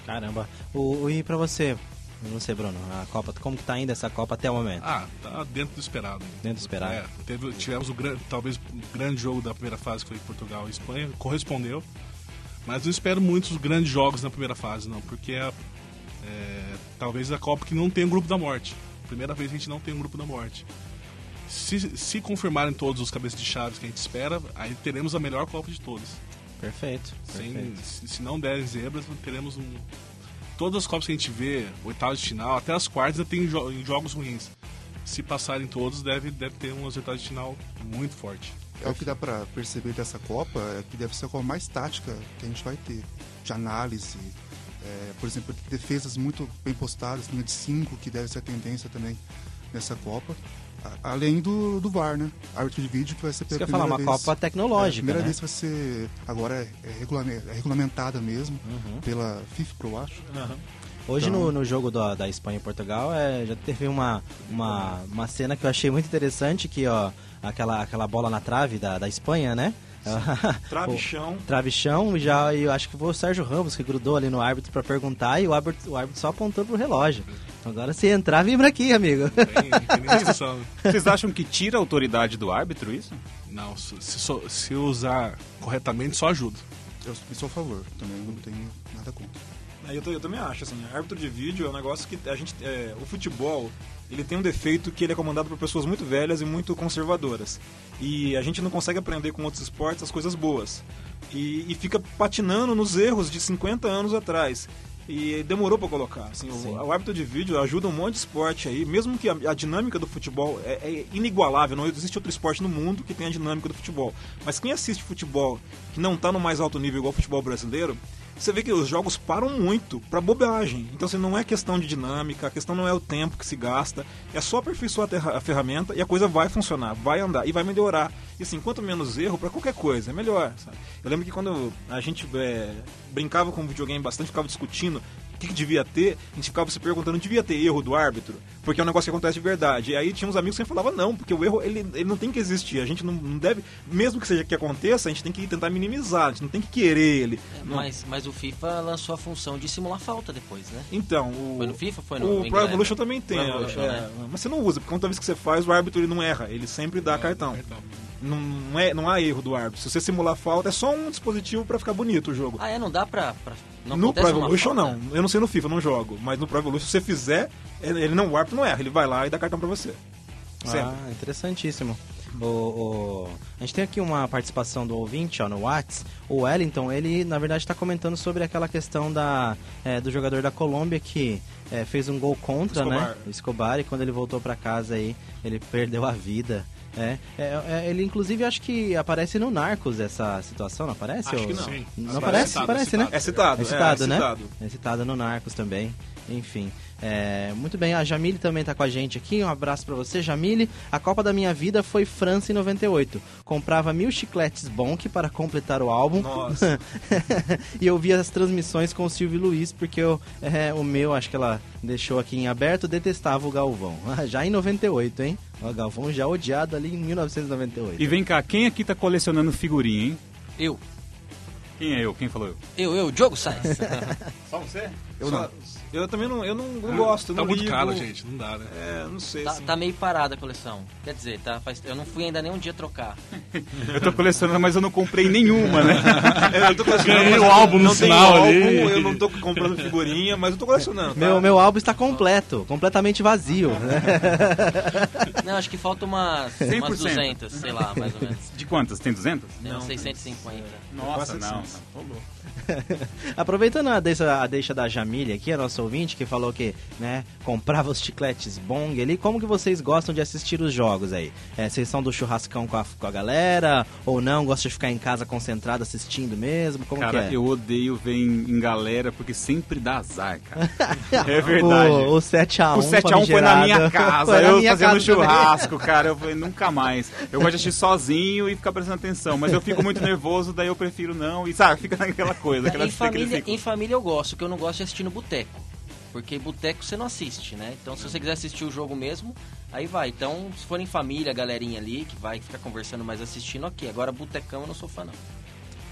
Caramba. O, e pra você, você, Bruno, a Copa, como que tá indo essa Copa até o momento? Ah, tá dentro do esperado. Dentro do esperado. É, teve, tivemos o grande, talvez o grande jogo da primeira fase que foi Portugal e Espanha, correspondeu. Mas não espero muitos grandes jogos na primeira fase, não, porque é, é, talvez a Copa que não tem o grupo da morte. Primeira vez que a gente não tem um grupo da morte. Se, se confirmarem todos os cabeças de chaves que a gente espera, aí teremos a melhor Copa de todas. Perfeito. Sem, perfeito. se, se não derem zebras, teremos um. Todas as Copas que a gente vê, oitavas de final, até as quartas, tem jo jogos ruins. Se passarem todos, deve, deve ter umas oitavas de final muito forte. É o que dá pra perceber dessa Copa, é que deve ser a Copa mais tática que a gente vai ter, de análise. É, por exemplo, defesas muito bem postadas, linha de 5, que deve ser a tendência também nessa Copa. Além do, do VAR, né? Árbitro de vídeo que vai ser Você pela quer falar uma primeira vez. Copa tecnológica, É, a primeira né? vez vai ser. Agora é, é é regulamentada mesmo, Uhum. pela FIFA, eu acho. Hoje Então- no, no jogo da, da Espanha e Portugal é, já teve uma, uma, uma cena que eu achei muito interessante, que ó, aquela, aquela bola na trave da, da Espanha, né? Trave O- chão. Travichão, já e eu acho que foi o Sérgio Ramos que grudou ali no árbitro pra perguntar e o árbitro, o árbitro só apontou pro relógio. Então agora se entrar, vibra aqui, amigo. Tem, tem *laughs* discussão. Vocês acham que tira a autoridade do árbitro isso? Não, se, se, se usar corretamente, só ajuda. Eu sou a favor, também não tenho nada contra. Eu, eu também acho, assim, árbitro de vídeo é um negócio que a gente. é, o futebol, ele tem um defeito que ele é comandado por pessoas muito velhas e muito conservadoras. E a gente não consegue aprender com outros esportes as coisas boas. E, e fica patinando nos erros de 50 anos atrás. E demorou para colocar. Assim, o, o árbitro de vídeo ajuda um monte de esporte aí, mesmo que a, a dinâmica do futebol é, é inigualável. Não existe outro esporte no mundo que tenha a dinâmica do futebol. Mas quem assiste futebol que não está no mais alto nível igual o futebol brasileiro, você vê que os jogos param muito pra bobagem. Então, assim, não é questão de dinâmica, a questão não é o tempo que se gasta, é só aperfeiçoar a, ferramenta e a coisa vai funcionar, vai andar e vai melhorar. E assim, quanto menos erro pra qualquer coisa, é melhor. sabe? Eu lembro que quando a gente é, brincava com videogame bastante, ficava discutindo o que, que devia ter, a gente ficava se perguntando, devia ter erro do árbitro? Porque é um negócio que acontece de verdade. E aí tinha uns amigos que falavam, não, porque o erro ele, ele não tem que existir. A gente não, não deve, mesmo que seja que aconteça, a gente tem que tentar minimizar, a gente não tem que querer ele. Não- Mas, mas o FIFA lançou a função de simular falta depois, né? Então, o, Foi no FIFA foi no o Pro? Evolution também tem. Pro Evolution, é, né? Mas você não usa, porque toda vez que você faz, o árbitro ele não erra, ele sempre dá cartão. Não, não é, não há erro do árbitro. Se você simular falta, é só um dispositivo pra ficar bonito o jogo. Ah, é? Não dá pra... pra não no Pro Evolution não. Eu não sei no FIFA, eu não jogo. Mas no Pro Evolution, se você fizer, ele ele não, o árbitro não erra. Ele vai lá e dá cartão pra você. Sempre. Ah, interessantíssimo. O, o- A gente tem aqui uma participação do ouvinte ó, no Whats. O Wellington, ele na verdade está comentando sobre aquela questão da, é, do jogador da Colômbia que é, fez um gol contra, Escobar. né? O Escobar, e quando ele voltou para casa aí, ele *laughs* perdeu a vida. É, é, é, ele inclusive acho que aparece no Narcos essa situação, não aparece? Acho Ou- que não. Sim. Não aparece? é citado, Parece, é né? citado. É citado, É citado, é, né? citado. É citado no Narcos também. Enfim. É, muito bem, a Jamile também tá com a gente aqui. Um abraço pra você, Jamile. A Copa da minha vida foi França em 98. Comprava mil chicletes Bonk para completar o álbum. Nossa. *laughs* e eu via as transmissões com o Silvio Luiz, porque eu, é, o meu, acho que ela deixou aqui em aberto, detestava o Galvão. *laughs* Já em 98, hein? O Galvão já odiado ali em 1998. E vem cá, quem aqui tá colecionando figurinha, hein? Eu. Quem é eu? Quem falou eu? Eu, eu, Diogo Sainz. *laughs* Só você? Eu não. Eu também não, eu não, não gosto. Tá não muito ligo. caro, gente. Não dá, né? É, não sei. tá, assim. tá meio parada a coleção. Quer dizer, tá, faz, eu não fui ainda nem um dia trocar. *laughs* Eu tô colecionando, mas eu não comprei nenhuma, né? *laughs* Eu tô colecionando, Ganhei o álbum no não álbum, ali. Eu não tô comprando figurinha, mas eu tô colecionando. tá? Meu, meu álbum está completo, completamente vazio. né? *laughs* Não, acho que falta umas, 100%. umas 200, sei lá, mais ou menos. De quantas? Tem 200? Tem uns 650. Nossa, não. 700. Ô, louco. Aproveitando a deixa, a deixa da Jamília aqui, a nossa ouvinte, que falou que, né, comprava os chicletes Bong ali, como que vocês gostam de assistir os jogos aí? É, vocês são do churrascão com a, com a galera, ou não? Gostam de ficar em casa concentrado assistindo mesmo? Como Cara, que é? eu odeio ver em, em galera porque sempre dá azar, cara. *laughs* é verdade. O, o 7x1 O 7x1 foi na minha casa, na eu minha fazendo casa também. churrasco, cara, eu falei, nunca mais. Eu gosto de assistir sozinho e ficar prestando atenção, mas eu fico muito nervoso, daí eu prefiro não, e sabe, fica naquela coisa, aquela Em família, em família eu gosto, o que eu não gosto é assistir no boteco. Porque boteco você não assiste, né? Então se você quiser assistir o jogo mesmo, aí vai. Então, se for em família, galerinha ali, que vai ficar conversando mais assistindo, ok. Agora, botecão eu não sou fã, não.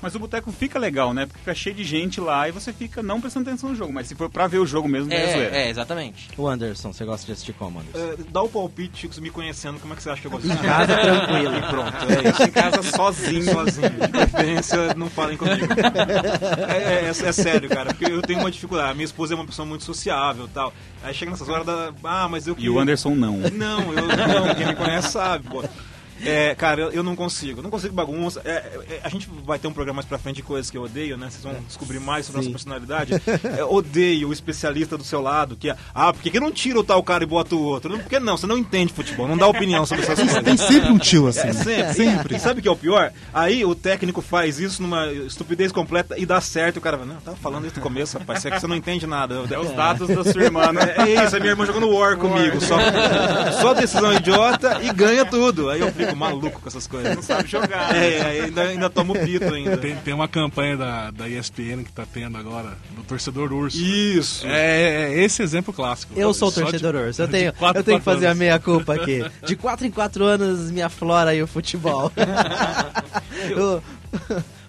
Mas o boteco fica legal, né? Porque fica cheio de gente lá e você fica não prestando atenção no jogo. Mas se for pra ver o jogo mesmo, é, zoeira. É, é, exatamente. O Anderson, você gosta de assistir como, Anderson? É, dá o palpite, Chico, me conhecendo, como é que você acha que eu gosto de casa, tranquilo. E *laughs* pronto, é isso. Em casa sozinho. Sozinho. De preferência, não falem comigo. É, é, é- é sério, cara, porque eu tenho uma dificuldade. A minha esposa é uma pessoa muito sociável e tal. Aí chega nessas horas da. Ah, mas eu E o Anderson não. Não, eu não, quem me conhece sabe, pô. É, cara, eu, eu não consigo, não consigo bagunça. É, é, a gente vai ter um programa mais pra frente de coisas que eu odeio, né? Vocês vão descobrir mais sobre a nossa personalidade. É, odeio o especialista do seu lado, que é, ah, por que, que não tira o tal cara e bota o outro? Não, por que não? Você não entende futebol, não dá opinião sobre essas coisas. Tem sempre um tio assim. É, sempre, sempre. E sabe o que é o pior? Aí o técnico faz isso numa estupidez completa e dá certo. E o cara vai, não, tava falando desde o começo, rapaz. Isso é que você não entende nada. É os dados da sua irmã, né? É, é isso, a minha irmã jogando War comigo. Só, só decisão idiota e ganha tudo. Aí eu fico maluco com essas coisas. Não sabe jogar. É, é, ainda, ainda tomo pito ainda. Tem, tem uma campanha da, da ESPN que tá tendo agora, do torcedor urso. Isso. É, é esse exemplo clássico. Eu sou o Só de- torcedor urso. Eu tenho, quatro eu tenho que fazer a quatro meia culpa aqui. De 4 em 4 anos me aflora aí o futebol. *laughs*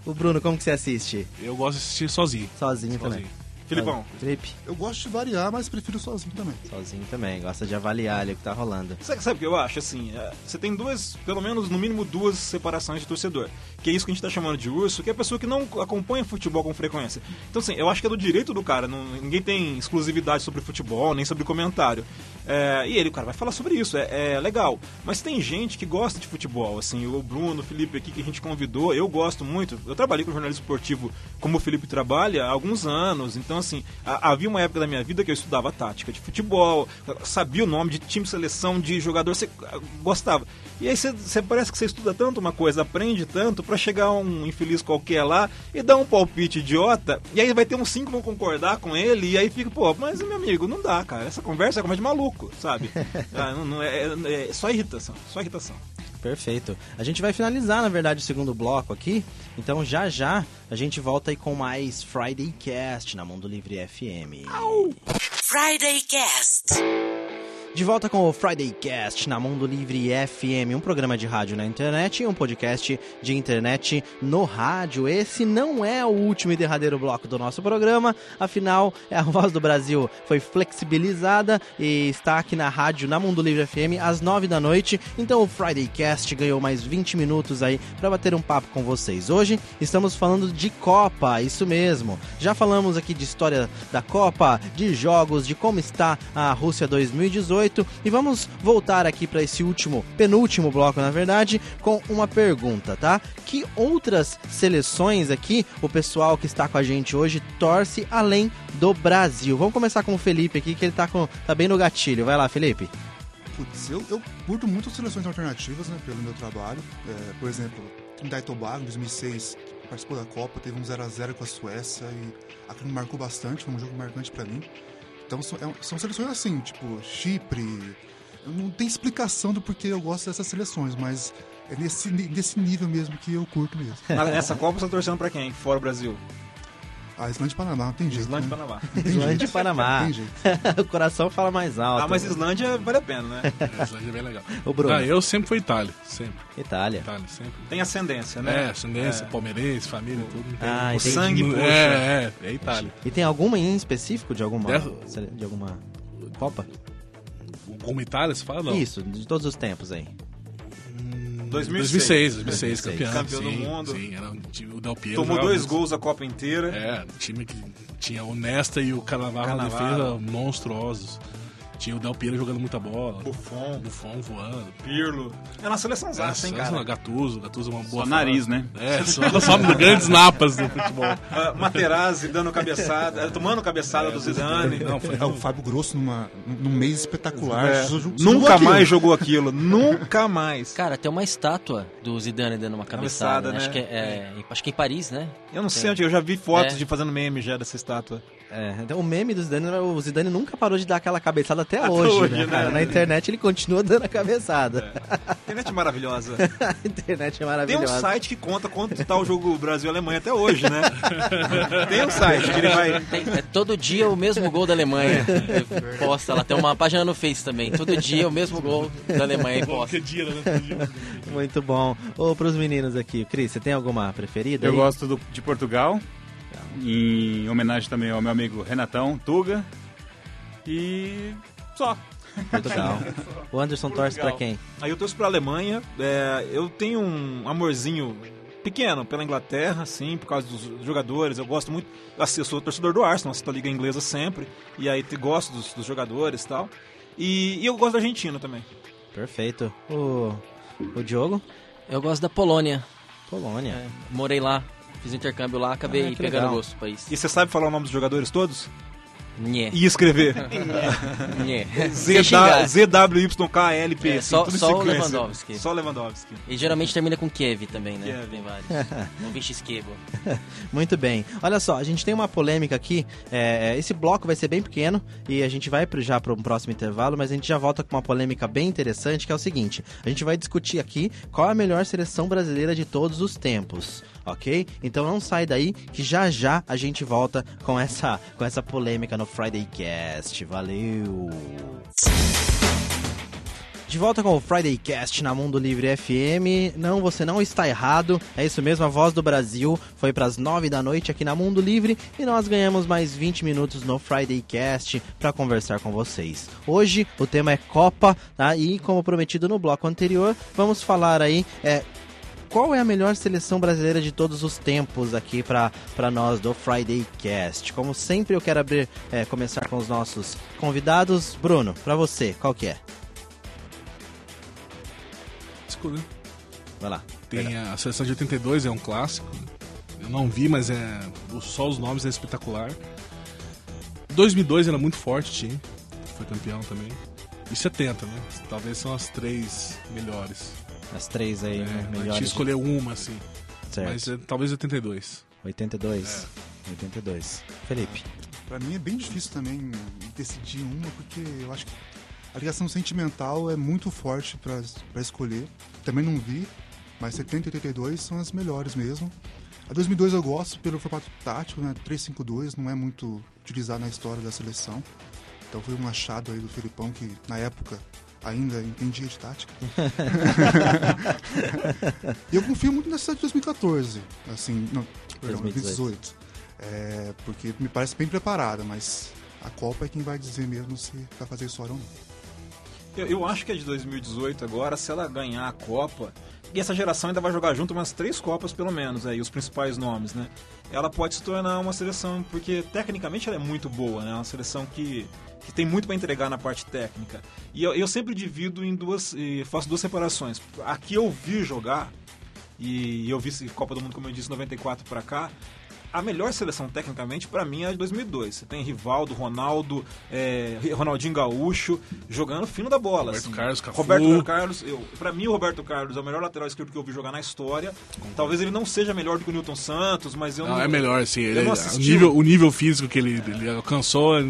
o, o Bruno, como que você assiste? anos. Eu gosto de assistir sozinho. Sozinho, também. Filipão. Felipe, Eu gosto de variar, mas prefiro sozinho também. sozinho também. Gosta de avaliar ali o que tá rolando. Sabe, sabe o que eu acho? Assim, é, você tem duas, pelo menos no mínimo duas separações de torcedor. Que é isso que a gente tá chamando de urso, que é a pessoa que não acompanha futebol com frequência. Então, assim, eu acho que é do direito do cara. não- ninguém tem exclusividade sobre futebol, nem sobre comentário. É, e ele, cara, vai falar sobre isso, é, é legal. Mas tem gente que gosta de futebol, assim, o Bruno, o Felipe aqui que a gente convidou, eu gosto muito. Eu trabalhei com jornalismo esportivo como o Felipe trabalha há alguns anos, então assim, havia uma época da minha vida que eu estudava tática de futebol, sabia o nome de time, seleção, de jogador, você ah, gostava. E aí você, você parece que você estuda tanto uma coisa, aprende tanto, pra chegar um infeliz qualquer lá e dar um palpite idiota, e aí vai ter uns cinco que vão concordar com ele, e aí fica, pô, mas meu amigo, não dá, cara, essa conversa é conversa de maluco, sabe? *laughs* Ah, não, não é, é- é só irritação, só irritação. Perfeito. A gente vai finalizar, na verdade, o segundo bloco aqui. Então, já já, a gente volta aí com mais Friday Cast na Mundo Livre FM. Friday Cast. De volta com o Friday Cast na Mundo Livre FM, um programa de rádio na internet e um podcast de internet no rádio. Esse não é o último e derradeiro bloco do nosso programa, afinal, *laughs* a Voz do Brasil foi flexibilizada e está aqui na rádio na Mundo Livre FM às nove da noite. Então o Friday Cast ganhou mais 20 minutos aí para bater um papo com vocês. Hoje estamos falando de Copa, isso mesmo. Já falamos aqui de história da Copa, de jogos, de como está a Rússia 2018 e vamos voltar aqui para esse último, penúltimo bloco, na verdade, com uma pergunta, tá? Que outras seleções aqui o pessoal que está com a gente hoje torce além do Brasil? Vamos começar com o Felipe aqui, que ele tá, com, tá bem no gatilho. Vai lá, Felipe. Putz, eu, eu curto muito seleções alternativas, né, pelo meu trabalho. É, por exemplo, Trinidad e Tobago, em 2006, participou da Copa, teve um 0x0 com a Suécia e aquilo marcou bastante, foi um jogo marcante para mim. Então são, é, são seleções assim, tipo Chipre. Não tem explicação do porquê eu gosto dessas seleções, mas é nesse, nesse nível mesmo que eu curto mesmo. *laughs* Nessa Copa você tá torcendo pra quem? Fora o Brasil? A Islândia e Panamá, não tem jeito. Islândia e né? Panamá. Não tem Islândia jeito. e Panamá. *laughs* Tem jeito. *laughs* o coração fala mais alto. Ah, mas Islândia vale a pena, né? A *laughs* Islândia é bem legal. O Bruno. Ah, eu sempre fui Itália, sempre. Itália. Itália, sempre. Tem ascendência, É, né? ascendência, palmeirense, família, tudo. não tem- Ah, O entendi. sangue puxa. É, é, é Itália. E tem alguma em específico de alguma, de alguma Copa? Como Itália, você fala? Não. Isso, de todos os tempos aí. 2006. 2006, 2006, campeão. Campeão do sim, mundo. Sim, era um time, o Del Piero. Tomou dois muito. gols a Copa inteira. É, um time que tinha o Nesta e o Cannavaro na Cannavaro. defesa monstruosos. Tinha o Del Piero jogando muita bola. Buffon, Buffon voando. Pirlo. É na seleção É, hein, cara? Gattuso, Gattuso é uma boa Só nariz, né? É, só, só *laughs* grandes napas do futebol. Ah, Materazzi dando cabeçada, eh, tomando cabeçada do Zidane. Não, foi É, o Fábio Grosso numa, num mês espetacular. É, nunca aquilo. mais jogou aquilo. nunca mais. Cara, tem uma estátua do Zidane dando uma cabeçada, Cabeçada, né? né? Acho, que é, é, acho que é em Paris, né? Eu não sei onde, eu já vi fotos É. de fazendo meme já dessa estátua. É, então o meme do Zidane, o Zidane nunca parou de dar aquela cabeçada até, Até hoje, hoje, né, né? cara? Na internet ele continua dando a cabeçada. Internet maravilhosa. a *laughs* internet é Tem maravilhosa. um site que conta quanto tá o jogo Brasil-Alemanha até hoje, né? Tem um site que ele vai... Tem- é todo dia o mesmo gol da Alemanha. Posta lá, tem uma página no Face também. Todo dia o mesmo gol da Alemanha e posta. Dia, né? Muito bom. Ô, pros meninos aqui, Cris, você tem alguma preferida? Eu aí? gosto do- de Portugal, em homenagem também ao meu amigo Renatão Tuga. E só. Portugal. *laughs* O Anderson torce pra quem? Aí eu torço pra Alemanha. é, eu tenho um amorzinho pequeno pela Inglaterra, sim, por causa dos jogadores. Eu gosto muito. Assim, eu sou torcedor do Arsenal, assisto a Liga Inglesa sempre. E aí te- gosto dos, dos jogadores e tal. E, e eu gosto da Argentina também. Perfeito. O, o Diogo? Eu gosto da Polônia. Polônia. É, morei lá, fiz intercâmbio lá, acabei Ah, pegando legal. gosto do país. E você sabe falar o nome dos jogadores todos? Nhé. E escrever. *laughs* Nhé. *laughs* ZWYKLP. É, assim, só- em só o. Lewandowski. Só Lewandowski. E geralmente termina com Kiev também, né? Kiev. Tem vários. *laughs* Xquebo. Muito bem. Olha só, a gente tem uma polêmica aqui. É, esse bloco vai ser bem pequeno e a gente vai pro- já para um próximo intervalo, mas a gente já volta com uma polêmica bem interessante, que é o seguinte: a gente vai discutir aqui qual é a melhor seleção brasileira de todos os tempos. Ok? Então não sai daí que já já a gente volta com essa, com essa polêmica no Friday Cast. Valeu! De volta com o Friday Cast na Mundo Livre FM. Não, você não está errado. É isso mesmo, a voz do Brasil foi para as 9 da noite aqui na Mundo Livre e nós ganhamos mais 20 minutos no Friday Cast para conversar com vocês. Hoje o tema é Copa, tá? E como prometido no bloco anterior, vamos falar aí é, qual é a melhor seleção brasileira de todos os tempos aqui para nós do Friday Cast. Como sempre, eu quero abrir, é, começar com os nossos convidados. Bruno, para você, qual que é? Escolha. Vai lá. Tem a seleção de 82, é um clássico. Eu não vi, mas é só os nomes é espetacular. 2002 era muito forte o time, foi campeão também. E 70, né? Talvez são as três melhores. As três aí, É, né? a gente Melhores. escolher uma, assim. Certo. Mas é, talvez 82. 82. 82. Felipe. Pra mim é bem difícil também decidir uma, porque eu acho que A ligação sentimental é muito forte pra pra escolher. Também não vi, mas 70 e 82 são as melhores mesmo. A 2002 eu gosto pelo formato tático, né? 352 não é muito utilizado na história da seleção. Então foi um achado aí do Filipão que na época ainda entendia de tática. *laughs* e eu confio muito nessa de 2014, assim, não, perdão, 2018. 2018. É, porque me parece bem preparada, mas a Copa é quem vai dizer mesmo se vai fazer história ou não. Eu, eu acho que é de 2018 agora, se ela ganhar a Copa, e essa geração ainda vai jogar junto umas três Copas pelo menos, aí, os principais nomes, né? Ela pode se tornar uma seleção, porque tecnicamente ela é muito boa, né? Uma seleção que, que tem muito para entregar na parte técnica. E eu, eu sempre divido em duas, faço duas separações. Aqui eu vi jogar, e eu vi Copa do Mundo, como eu disse, 94 para cá. A melhor seleção tecnicamente para mim é a de 2002. Você tem Rivaldo, Ronaldo, é, Ronaldinho Gaúcho jogando fino da bola. Roberto assim. Carlos, Cafu. Roberto Carlos, eu, para mim o Roberto Carlos é o melhor lateral esquerdo que eu vi jogar na história. Talvez ele não seja melhor do que o Newton Santos, mas eu não. Não, é melhor, assim. Ele, não o, nível, o nível físico que ele, ele alcançou é,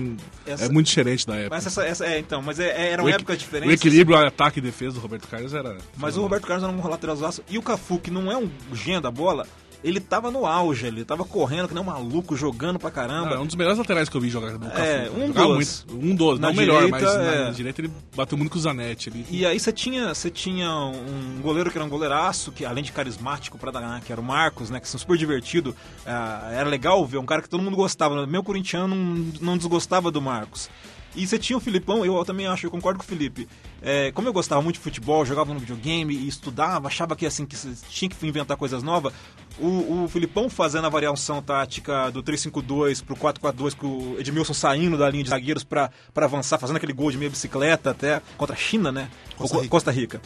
Essa- é muito diferente da época. Mas essa, essa é então, mas é, é, eram equi- épocas diferentes. o equilíbrio, ataque e defesa do Roberto Carlos era. Mas o Roberto Carlos era um lateralzaço. E o Cafu, que não é um gênio da bola, ele tava no auge, ele tava correndo que nem um maluco, jogando pra caramba. É um dos melhores laterais que eu vi jogar no Cafu. É, um dos. muito. Um dos, Na não melhor, mas na, é. na direita ele bateu muito com o Zanetti ali. E aí você tinha, você tinha um goleiro que era um goleiraço, que além de carismático pra danar, que era o Marcos, né? Que são super divertido. Ah, era legal ver um cara que todo mundo gostava. Meu corintiano não, não desgostava do Marcos. E você tinha o Filipão, eu também acho, eu concordo com o Felipe. É, como eu gostava muito de futebol, jogava no videogame e estudava, achava que assim que tinha que inventar coisas novas, o, o Filipão fazendo a variação tática do 3-5-2 pro 4-4-2 com o Edmilson saindo da linha de zagueiros pra pra avançar, fazendo aquele gol de meia bicicleta até contra a China, né? Costa Rica. Costa Rica.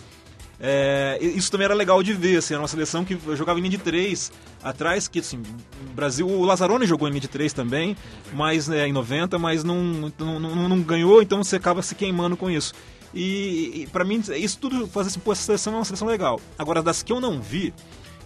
É, isso também era legal de ver, assim, era uma seleção que jogava em linha de três atrás, que assim, o Brasil, o Lazzaroni jogou em linha de três também, mas né, em 90, mas não, não, não, não ganhou, então você acaba se queimando com isso. E, e para mim, isso tudo faz assim, pô, essa seleção é uma seleção legal. Agora, das que eu não vi,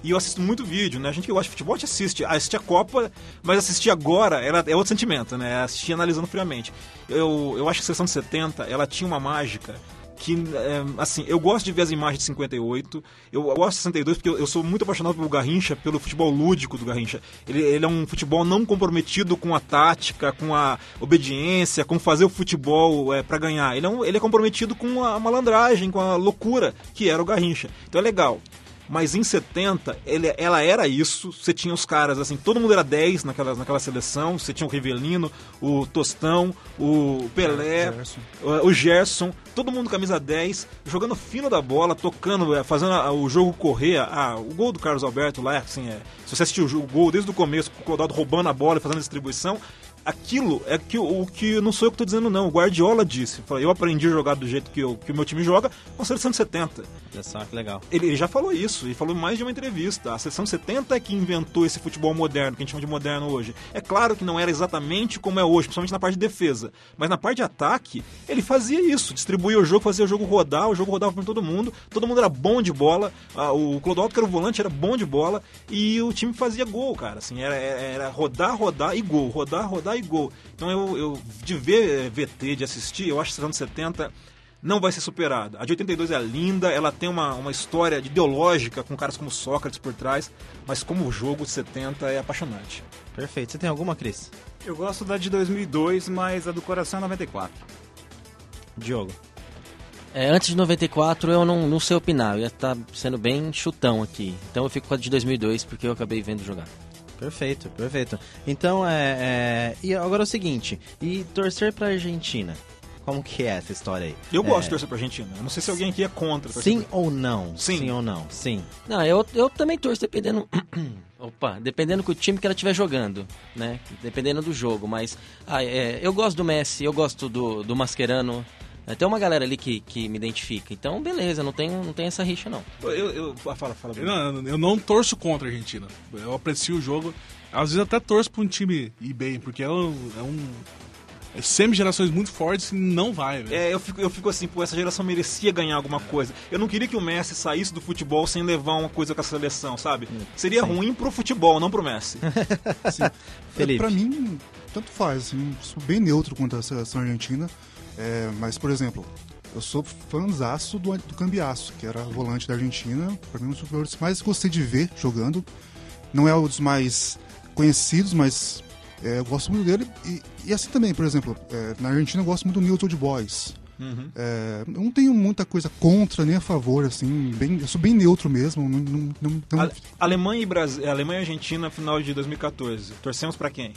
e eu assisto muito vídeo, né? A gente que gosta de futebol, gente assiste. Assiste a Copa, mas assistir agora ela é outro sentimento, né? Assistir analisando friamente. Eu, eu acho que a seleção de 70, ela tinha uma mágica que, é, assim, eu gosto de ver as imagens de 58, eu gosto de 62 porque eu, sou muito apaixonado pelo Garrincha, pelo futebol lúdico do Garrincha. Ele, ele é um futebol não comprometido com a tática, com a obediência, com fazer o futebol é, para ganhar. Ele é, um- ele é comprometido com a malandragem, com a loucura, que era o Garrincha. Então é legal. Mas em 70, ele, ela era isso. Você tinha os caras, assim, todo mundo era 10 naquela, naquela seleção. Você tinha o Rivelino, o Tostão, o Pelé, Gerson. o- o Gerson, todo mundo camisa 10, jogando fino da bola, tocando, é, fazendo a- o jogo correr. Ah, o gol do Carlos Alberto lá, assim, é, se você assistiu o gol desde o começo, com o Clodoaldo roubando a bola e fazendo a distribuição, aquilo é que, o que não sou eu que estou dizendo, não. O Guardiola disse. Eu aprendi a jogar do jeito que, eu- que o meu time joga com a seleção de 70. Olha só que legal. Ele, ele já falou isso, ele falou em mais de uma entrevista. A seleção 70 é que inventou esse futebol moderno, que a gente chama de moderno hoje. É claro que não era exatamente como é hoje, principalmente na parte de defesa. Mas na parte de ataque, ele fazia isso, distribuía o jogo, fazia o jogo rodar, o jogo rodava por todo mundo, todo mundo era bom de bola. o Clodoaldo, que era o volante, era bom de bola, e o time fazia gol, cara. Assim, era, era rodar, rodar e gol, rodar, rodar e gol. Então eu, eu de ver eh, VT, de assistir, eu acho que a seleção de 70 não vai ser superada. A de 82 é linda, ela tem uma, uma história ideológica com caras como Sócrates por trás, mas como o jogo de 70 é apaixonante. Perfeito. Você tem alguma, Cris? Eu gosto da de 2002, mas a do coração é 94. Diogo. É, antes de 94 eu não, não sei opinar, eu ia estar sendo bem chutão aqui. Então eu fico com a de 2002 porque eu acabei vendo jogar. Perfeito, perfeito. Então, é, é, E agora é o seguinte, e torcer pra Argentina? Como que é essa história aí? Eu É, gosto de torcer pra Argentina. Eu não sei se alguém aqui é contra. torcer Sim pra- ou não? Sim. ou não? Sim. Não, eu, eu também torço dependendo. *clears throat* Opa, dependendo do time que ela estiver jogando, né? Dependendo do jogo. Mas ah, é, eu gosto do Messi, eu gosto do, do Mascherano. É, Tem uma galera ali que, que me identifica. Então, beleza, não tem, não tem essa rixa, não. Eu, eu, ah, fala, fala. Eu não, eu não torço contra a Argentina. Eu aprecio o jogo. Às vezes até torço pra um time ir bem, porque é um. É um é semi-gerações muito fortes e não vai, velho. É, eu fico, eu fico assim, pô, essa geração merecia ganhar alguma coisa. Eu não queria que o Messi saísse do futebol sem levar uma coisa com a seleção, sabe? Seria ruim pro futebol, não pro Messi. *laughs* Felipe. Pra mim, tanto faz. Assim, sou bem neutro quanto a seleção argentina. É, mas, por exemplo, Eu sou fãzaço do, do Cambiaço, que era volante da Argentina. Pra mim, um dos jogadores que mais gostei de ver jogando. Não é um dos mais conhecidos, mas é, eu gosto muito dele. E, e assim também, por exemplo, é, na Argentina eu gosto muito do Newton de Boys. Uhum. É, eu não tenho muita coisa contra nem a favor, assim, bem, eu sou bem neutro mesmo. Não, não, não, não- Ale- Alemanha e Brasil, Alemanha e Argentina final de 2014. Torcemos pra quem?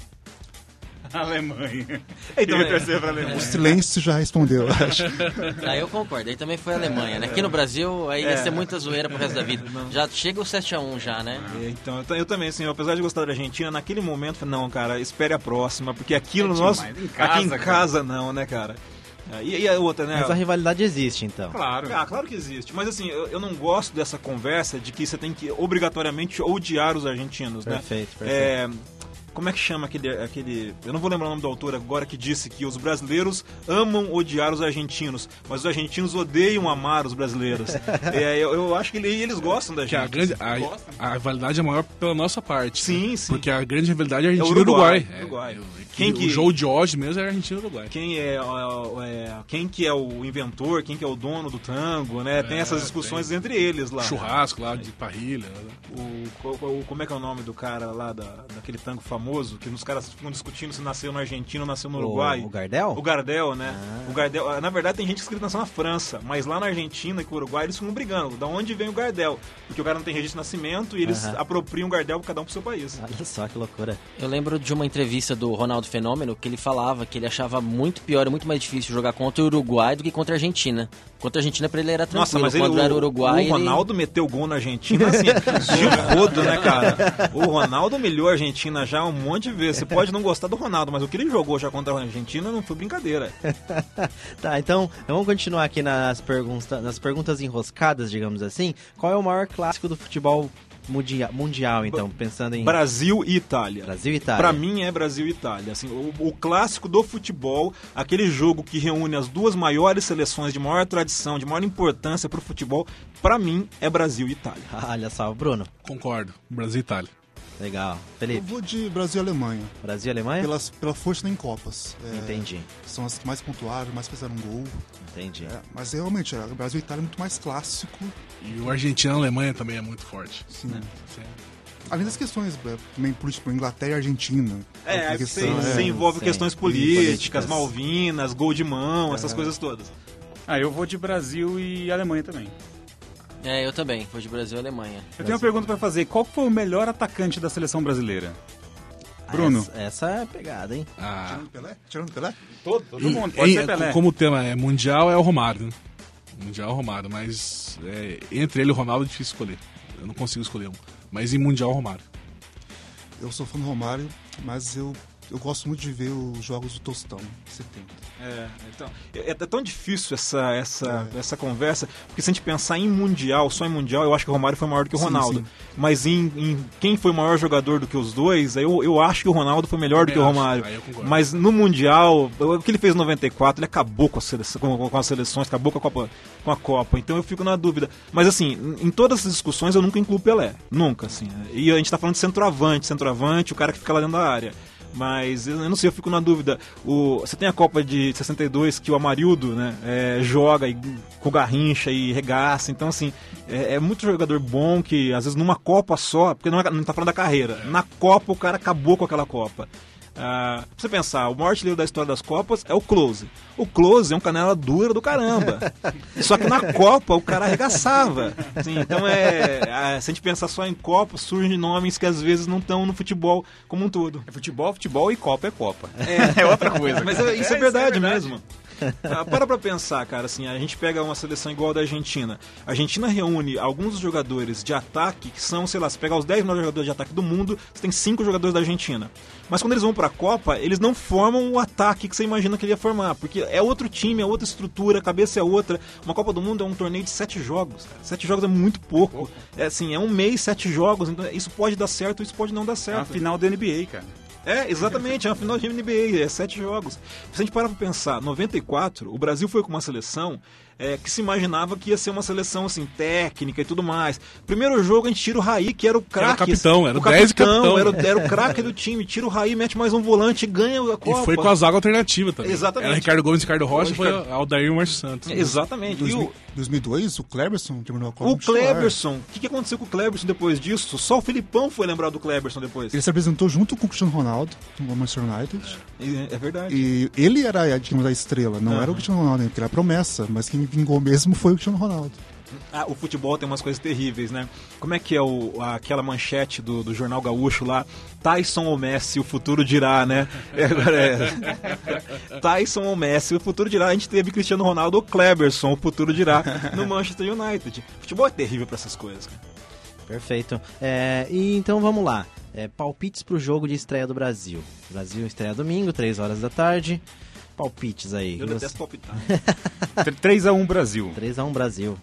*laughs* Alemanha. Então, é. torcer pra Alemanha. O silêncio já respondeu, eu acho. Aí eu concordo, aí também foi a Alemanha, né? Aqui no Brasil, aí ia É. ser muita zoeira pro resto da vida. Já chega o 7x1 já, né? É, Então, eu, eu também, assim, apesar de gostar da Argentina, naquele momento, não, cara, espere a próxima, porque aquilo É no nosso. Em aqui em casa, casa, não, né, cara? É, E, e a outra, né? Mas a rivalidade existe, então. Claro. Ah, claro que existe. Mas assim, eu, eu não gosto dessa conversa de que você tem que obrigatoriamente odiar os argentinos, né? Perfeito, perfeito. É, como é que chama aquele, aquele. Eu não vou lembrar o nome do autor agora que disse que os brasileiros amam odiar os argentinos, mas os argentinos odeiam amar os brasileiros. *laughs* É, eu, eu acho que ele- eles gostam da Que a, gente. grande, a, a rivalidade é maior pela nossa parte. Sim, sim. Porque a grande rivalidade é É Argentina o e Uruguai. Uruguai, Uruguai. É, Quem o que- jogo de hoje mesmo é Argentina e Uruguai. Quem é, é, quem que é o inventor, quem que é o dono do tango, né? tem É, essas discussões entre eles lá. Churrasco lá de parrilha. né? O, o- o- como é que é o nome do cara lá da, daquele tango famoso que os caras ficam discutindo se nasceu na Argentina ou nasceu no O- Uruguai? o Gardel? O Gardel, né? O Gardel, ah, na verdade tem gente que escreve nasceu na França, mas lá na Argentina e com o Uruguai eles ficam brigando. Da onde vem o Gardel? Porque o cara não tem registro de nascimento e eles apropriam o Gardel cada um pro seu país. Olha só que loucura. Eu lembro de uma entrevista do Ronaldo Fenômeno que ele falava que ele achava muito pior e muito mais difícil jogar contra o Uruguai do que contra a Argentina. Contra a Argentina pra ele era tranquilo, Nossa, mas ele, quando era o, o Uruguai... o ele- Ronaldo meteu gol na Argentina assim, *laughs* de rodo, né, cara? O Ronaldo humilhou a Argentina já um monte de vezes. Você pode não gostar do Ronaldo, mas o que ele jogou já contra a Argentina não foi brincadeira. *laughs* Tá, então vamos continuar aqui nas, pergunta, nas perguntas enroscadas, digamos assim. Qual é o maior clássico do futebol mundia- mundial, então? Pensando em Brasil e Itália. Brasil e Itália. Pra mim é Brasil e Itália. Assim, o, o clássico do futebol, aquele jogo que reúne as duas maiores seleções de maior tradição, de maior importância pro futebol, pra mim é Brasil e Itália. *laughs* Olha só, Bruno. Concordo. Brasil e Itália. Legal. Eu Felipe, vou de Brasil e Alemanha. Brasil e Alemanha? Pelas, pela força em Copas. É, Entendi, São as que mais pontuaram, mais fizeram gol. entendi. É, mas realmente, é, o Brasil e Itália é muito mais clássico. E o Argentina e Alemanha também é muito forte. Sim. Sim. Além das questões, é, também por exemplo, Inglaterra e Argentina. É, questão, você, é. você envolve sim. questões políticas, políticas. Malvinas, gol de mão, essas coisas todas. Ah, eu vou de Brasil e Alemanha também. É, eu também, foi de Brasil e Alemanha. Eu tenho uma pergunta pra fazer. Qual foi o melhor atacante da seleção brasileira? Bruno. Essa, essa é a pegada, hein? Ah, Tirando Pelé? Tirando Pelé? Todo, todo e- mundo. Pode em- ser Pelé. como o tema é mundial, é o Romário. né? Mundial é o Romário, mas é, entre ele e o Ronaldo é difícil escolher. Eu não consigo escolher um. Mas em mundial, o Romário. Eu sou fã do Romário, mas eu, eu gosto muito de ver os jogos do Tostão, 70. É, então, é, é tão difícil essa, essa, essa conversa, porque se a gente pensar em Mundial, só em Mundial, eu acho que o Romário foi maior do que o Sim, Ronaldo. sim. Mas em, em quem foi o maior jogador do que os dois, eu, eu acho que o Ronaldo foi melhor do que o. Romário. Eu. Mas no Mundial, o que ele fez em 94, ele acabou com, a seleção, com, com as seleções, acabou com a, Copa, com a Copa. Então eu fico na dúvida. Mas assim, em em todas as discussões eu nunca incluo o Pelé. Nunca, assim. E a gente tá falando de centroavante, centroavante, o cara que fica lá dentro da área. Mas eu não sei, eu fico na dúvida. O, você tem a Copa de 62 que o Amarildo né, é, joga e, com garrincha e regaça. Então, assim, é, é muito jogador bom que, às vezes, numa Copa só, porque não, é, não tá falando da carreira, na Copa o cara acabou com aquela Copa. Ah, pra você pensar, o maior artilheiro da história das Copas é o Close. O Close é um canela dura do caramba. *laughs* Só que na Copa o cara arregaçava. Assim, então é. ah, Se a gente pensar só em Copa, surgem nomes que às vezes não estão no futebol como um todo. É futebol, futebol e Copa é Copa. É, *laughs* outra coisa. Mas cara. é- isso é, verdade mesmo. *laughs* Ah, para pra pensar, cara, assim, a gente pega uma seleção igual a da Argentina. A Argentina reúne alguns dos jogadores de ataque, que são, sei lá, se pegar os 10 melhores jogadores de ataque do mundo, você tem 5 jogadores da Argentina. Mas quando eles vão pra Copa, eles não formam o ataque que você imagina que ele ia formar, porque é outro time, é outra estrutura, a cabeça é outra. Uma Copa do Mundo é um torneio de 7 jogos, cara. 7 jogos é muito pouco. É assim, é um mês, 7 jogos, então isso pode dar certo, isso pode não dar É certo. uma final da NBA, cara. É, exatamente, é uma final de NBA, é sete jogos. Se a gente parar pra pensar, 94, o Brasil foi com uma seleção é, que se imaginava que ia ser uma seleção assim, técnica e tudo mais. Primeiro jogo a gente tira o Raí, que era o Era o craque. capitão, era o o 10 capitão. Era, o- era o craque do time. Tira o Raí, mete mais um volante e ganha a Copa. E foi com a zaga alternativa também. Exatamente. Era Ricardo Gomes e Ricardo Rocha, foi Ricardo- Aldair e o Márcio Santos. Exatamente. E o, 2002, o Cleberson terminou a Copa o. Kleberson, o que, que aconteceu com o Kleberson depois disso? Só o Filipão foi lembrar do Kleberson depois. Ele se apresentou junto com o Cristiano Ronaldo no Manchester United. É, é verdade. E ele era, digamos, a estrela, não Aham. era o Cristiano Ronaldo, porque era a promessa, mas quem vingou mesmo foi o Cristiano Ronaldo. Ah, o futebol tem umas coisas terríveis, né? Como é que é o, aquela manchete do, do Jornal Gaúcho lá? Tyson ou Messi, o futuro dirá, né? É, *laughs* agora é. Tyson ou Messi, o futuro dirá. A gente teve Cristiano Ronaldo ou Kleberson, o futuro dirá, no *laughs* Manchester United. Futebol é terrível pra essas coisas, cara. Perfeito. É, e então vamos lá. É, palpites pro jogo de estreia do Brasil. Brasil estreia domingo, 3 horas da tarde. Palpites aí. Eu detesto palpitar. *laughs* 3x1 Brasil. 3x1 Brasil.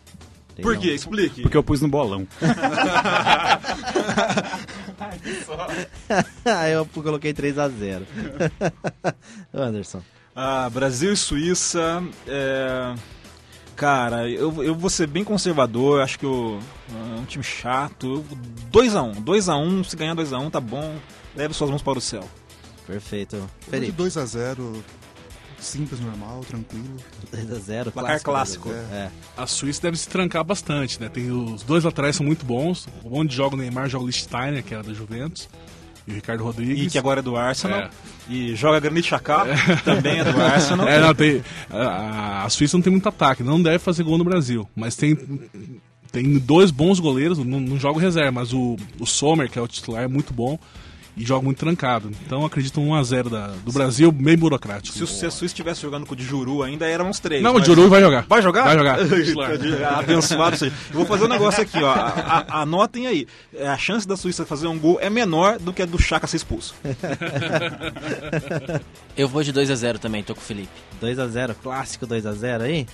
3 Por a 1. quê? Explique. Porque eu pus no bolão. Aí *laughs* *laughs* eu coloquei 3x0. Anderson. Ah, Brasil e Suíça. É... Cara, eu, eu vou ser bem conservador. Acho que o, é um time chato. 2x1. 2x1. Se ganhar 2x1, tá bom. Leve suas mãos para o céu. Perfeito. De Felipe. 2 a 0 simples, normal, tranquilo. 3x0. Placar clássico. É. A Suíça deve se trancar bastante, né? Tem os dois laterais são muito bons. Onde joga o Neymar, joga o Lichtsteiner, que era da Juventus. E o Ricardo Rodrigues. E que agora é do Arsenal. É. E joga Granit Xhaka, também é do Arsenal. *laughs* É, não, tem, a, a Suíça não tem muito ataque, não deve fazer gol no Brasil. Mas tem, tem dois bons goleiros, não, não joga reserva, mas o, o Sommer, que é o titular, é muito bom e joga muito trancado. Então acredito um 1x0 da- do Brasil, bem burocrático. Se, o- se a Suíça estivesse jogando com o de Juru, ainda eram uns três. Não, mas- o Juru vai jogar. Vai jogar? Vai jogar. *laughs* Titular. Abençoado seja. Eu vou fazer um negócio aqui, ó. A- a- Anotem aí. É, A chance da Suíça fazer um gol é menor do que a do Chaka ser expulso. Eu vou de 2x0 também, tô com o Felipe. 2x0, clássico 2x0 aí.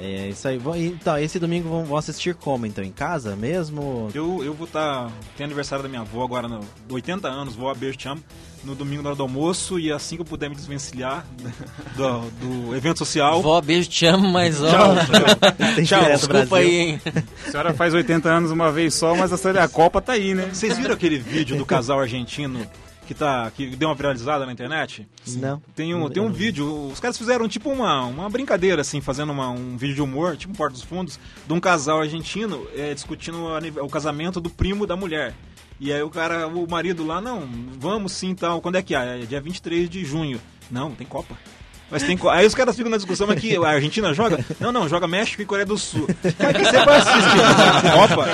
É isso aí. Então, esse domingo vão, assistir como? Então, em casa mesmo? Eu, eu vou estar. tem aniversário da minha avó agora, no, 80 anos, vou a beijo te amo, no domingo na hora do almoço e assim que eu puder me desvencilhar *laughs* do, do evento social. Vó, beijo, te amo, mas ó. Tchau, tchau. *laughs* Tem Tchau, Desculpa Brasil. aí, hein? A senhora faz 80 anos uma vez só, mas a, senhora- a Copa tá aí, né? Vocês viram aquele vídeo do *laughs* casal argentino que, tá, que deu uma viralizada na internet? Não. Tem um, tem um vídeo, os caras fizeram tipo uma, uma brincadeira, assim, fazendo uma- um vídeo de humor, tipo Porta dos Fundos, de um casal argentino é, discutindo o, o casamento do primo da mulher. E aí o cara, o marido lá, não, vamos sim tal. Quando é que é? É dia 23 de junho. Não, tem Copa. Mas tem Aí os caras ficam na discussão, mas que a Argentina joga? Não, não, joga México e Coreia do Sul. Mas que você vai assistir? Copa?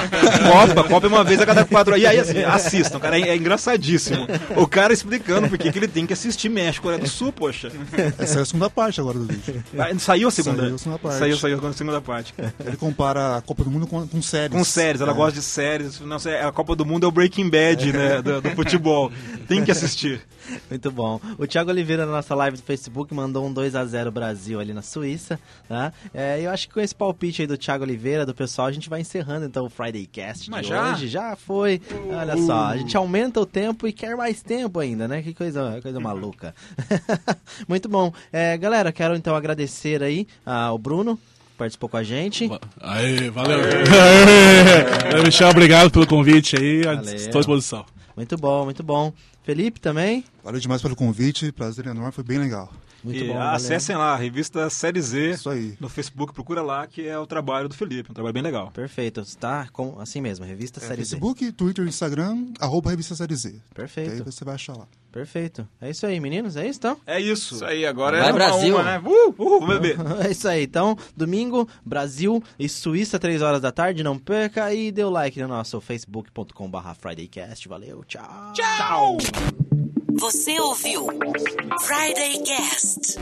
Copa, Copa é uma vez a cada quatro. E aí assim, assistam, cara, é, é engraçadíssimo. O cara explicando por que ele tem que assistir México e Coreia do Sul, poxa. Essa é a segunda parte agora do vídeo. Ah, Saiu a segunda? Saiu a segunda parte. Saiu, saiu a segunda parte. Ele compara a Copa do Mundo com, com séries. Com séries, ela É. gosta de séries. Não a Copa do Mundo é o Breaking Bad, né, do, do futebol. Tem que assistir. *laughs* Muito bom. O Thiago Oliveira na nossa live do Facebook mandou um 2x0 Brasil ali na Suíça, tá? É, eu acho que com esse palpite aí do Thiago Oliveira, do pessoal, a gente vai encerrando então o Friday Cast Mas de já? hoje. Já foi. Olha só, a gente aumenta o tempo e quer mais tempo ainda, né? Que coisa, coisa maluca. *laughs* Muito bom. É, galera, quero então agradecer aí ao Bruno, que participou com a gente. Aê, valeu. Aê, *laughs* Michel, obrigado pelo convite aí. Valeu. Estou à disposição. Muito bom, muito bom. Felipe também. Valeu demais pelo convite, prazer enorme, foi bem legal. Muito e bom. acessem lá, a revista Série Z Isso aí. no Facebook, procura lá, que é o trabalho do Felipe, um trabalho bem legal. Perfeito, tá? Com, assim mesmo, revista Série Z. Facebook, Twitter, Instagram, arroba revista série Z. Que aí Perfeito, você vai achar lá. perfeito. É isso aí, meninos, é isso então? É isso. Isso aí, agora Vai, é uma Brasil. uma, né? Uh, uh, vamos beber. *laughs* É isso aí. Então, domingo, Brasil e Suíça, 3 horas da tarde. Não perca e dê o like no nosso facebook.com.br FridayCast. Valeu, tchau. Tchau. Você ouviu Friday Cast.